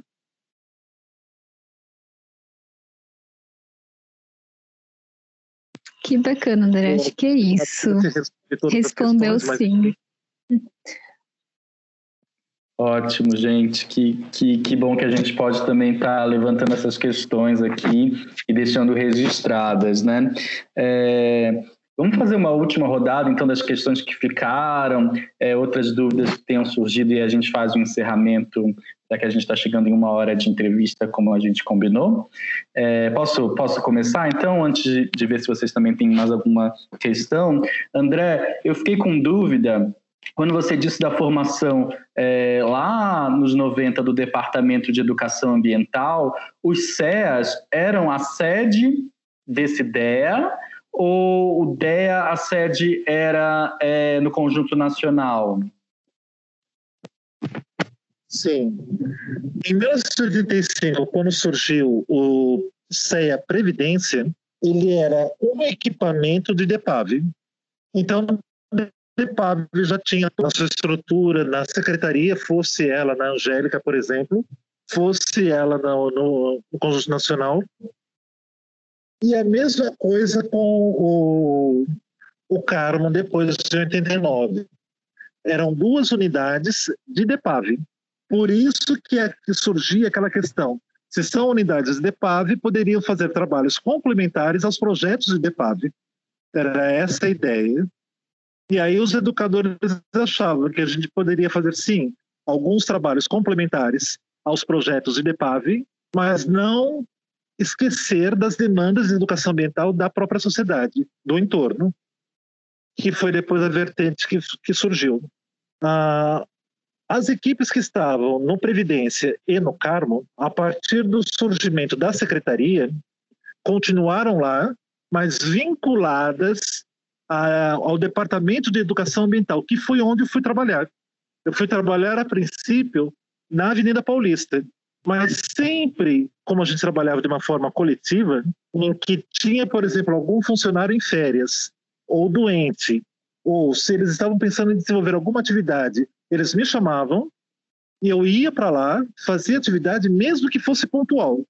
Que bacana, André. Acho que é isso. Respondeu sim. Ótimo, gente. Que, que, que bom que a gente pode também estar tá levantando essas questões aqui e deixando registradas, né? É, vamos fazer uma última rodada, então, das questões que ficaram, é, outras dúvidas que tenham surgido e a gente faz o um encerramento, já que a gente está chegando em uma hora de entrevista, como a gente combinou. É, posso, posso começar, então, antes de, de ver se vocês também têm mais alguma questão? André, eu fiquei com dúvida quando você disse da formação é, lá nos 90 do Departamento de Educação Ambiental, os CEAs eram a sede desse DEA ou o DEA, a sede era é, no Conjunto Nacional? Sim. Em 1985, quando surgiu o CEA Previdência, ele era um equipamento de DEPAV. Então, DEPAV já tinha a sua estrutura na secretaria, fosse ela na Angélica, por exemplo, fosse ela no, no, no Conjunto Nacional. E a mesma coisa com o, o Carmo depois de 89. Eram duas unidades de DEPAV. Por isso que, é, que surgia aquela questão. Se são unidades de DEPAV, poderiam fazer trabalhos complementares aos projetos de DEPAV. Era essa a ideia. E aí os educadores achavam que a gente poderia fazer, sim, alguns trabalhos complementares aos projetos de DEPAV, mas não esquecer das demandas de educação ambiental da própria sociedade, do entorno, que foi depois a vertente que, que surgiu. Ah, as equipes que estavam no Previdência e no Carmo, a partir do surgimento da secretaria, continuaram lá, mas vinculadas a, ao Departamento de Educação Ambiental, que foi onde eu fui trabalhar. Eu fui trabalhar, a princípio, na Avenida Paulista, mas sempre, como a gente trabalhava de uma forma coletiva, em que tinha, por exemplo, algum funcionário em férias, ou doente, ou se eles estavam pensando em desenvolver alguma atividade, eles me chamavam e eu ia para lá, fazia atividade, mesmo que fosse pontual.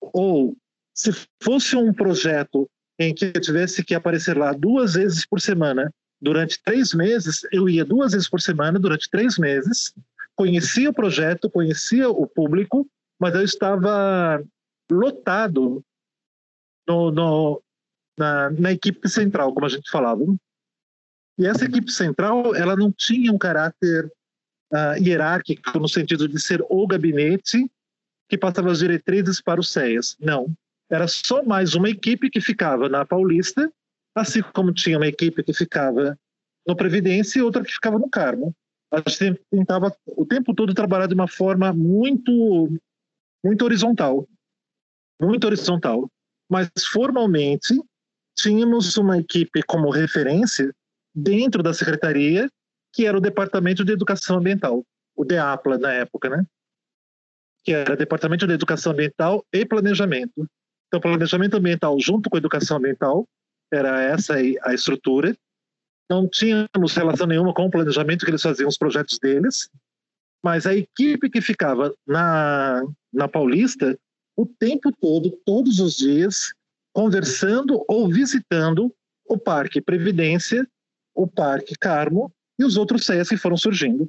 Ou se fosse um projeto em que eu tivesse que aparecer lá duas vezes por semana durante três meses, eu ia duas vezes por semana durante três meses, conhecia o projeto, conhecia o público, mas eu estava lotado no, no, na, na, equipe central, como a gente falava. E essa equipe central, ela não tinha um caráter uh, hierárquico no sentido de ser o gabinete que passava as diretrizes para os CEAs. Não. Era só mais uma equipe que ficava na Paulista, assim como tinha uma equipe que ficava no Previdência e outra que ficava no Carmo. A gente tentava o tempo todo trabalhar de uma forma muito, muito horizontal. Muito horizontal. Mas formalmente, tínhamos uma equipe como referência dentro da secretaria que era o Departamento de Educação Ambiental, o DEAPLA na época, né? Que era Departamento de Educação Ambiental e Planejamento. Então, planejamento ambiental junto com educação ambiental, era essa a estrutura. Não tínhamos relação nenhuma com o planejamento que eles faziam os projetos deles, mas a equipe que ficava na, na Paulista o tempo todo, todos os dias, conversando ou visitando o Parque Previdência, o Parque Carmo e os outros CES que foram surgindo.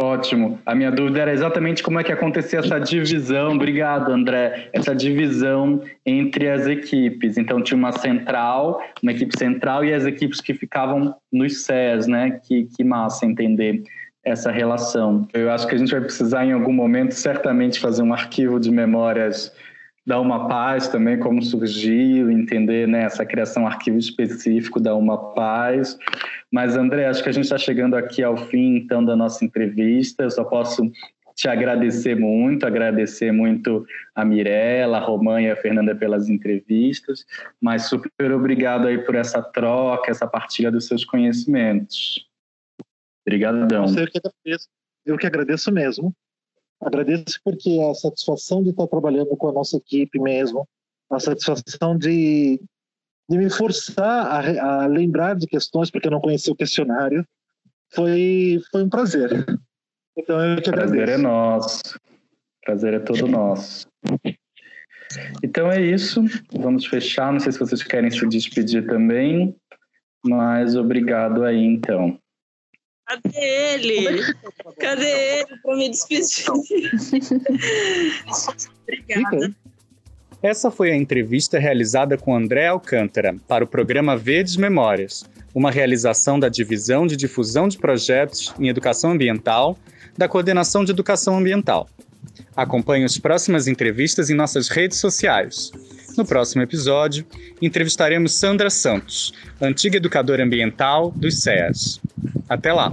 Ótimo. A minha dúvida era exatamente como é que acontecia essa divisão. Obrigado, André. Essa divisão entre as equipes. Então tinha uma central, uma equipe central e as equipes que ficavam nos CES, né? Que, que massa entender essa relação. Eu acho que a gente vai precisar em algum momento certamente fazer um arquivo de memórias da Uma Paz também, como surgiu, entender né, essa criação arquivo específico da Uma Paz. Mas, André, acho que a gente está chegando aqui ao fim, então, da nossa entrevista. Eu só posso te agradecer muito, agradecer muito a Mirella, a Romã e a Fernanda pelas entrevistas, mas super obrigado aí por essa troca, essa partilha dos seus conhecimentos. Obrigadão. Eu que agradeço, eu que agradeço mesmo. Agradeço porque a satisfação de estar trabalhando com a nossa equipe mesmo, a satisfação de, de me forçar a, a lembrar de questões, porque eu não conhecia o questionário, foi, foi um prazer. Então eu que agradeço. Prazer é nosso. Prazer é todo nosso. Então é isso. Vamos fechar. Não sei se vocês querem se despedir também, mas obrigado aí então. Cadê ele? Cadê ele para me despedir? Obrigada. Essa foi a entrevista realizada com André Alcântara para o programa Verdes Memórias, uma realização da Divisão de Difusão de Projetos em Educação Ambiental da Coordenação de Educação Ambiental. Acompanhe as próximas entrevistas em nossas redes sociais. No próximo episódio, entrevistaremos Sandra Santos, antiga educadora ambiental dos SEAS. Até lá!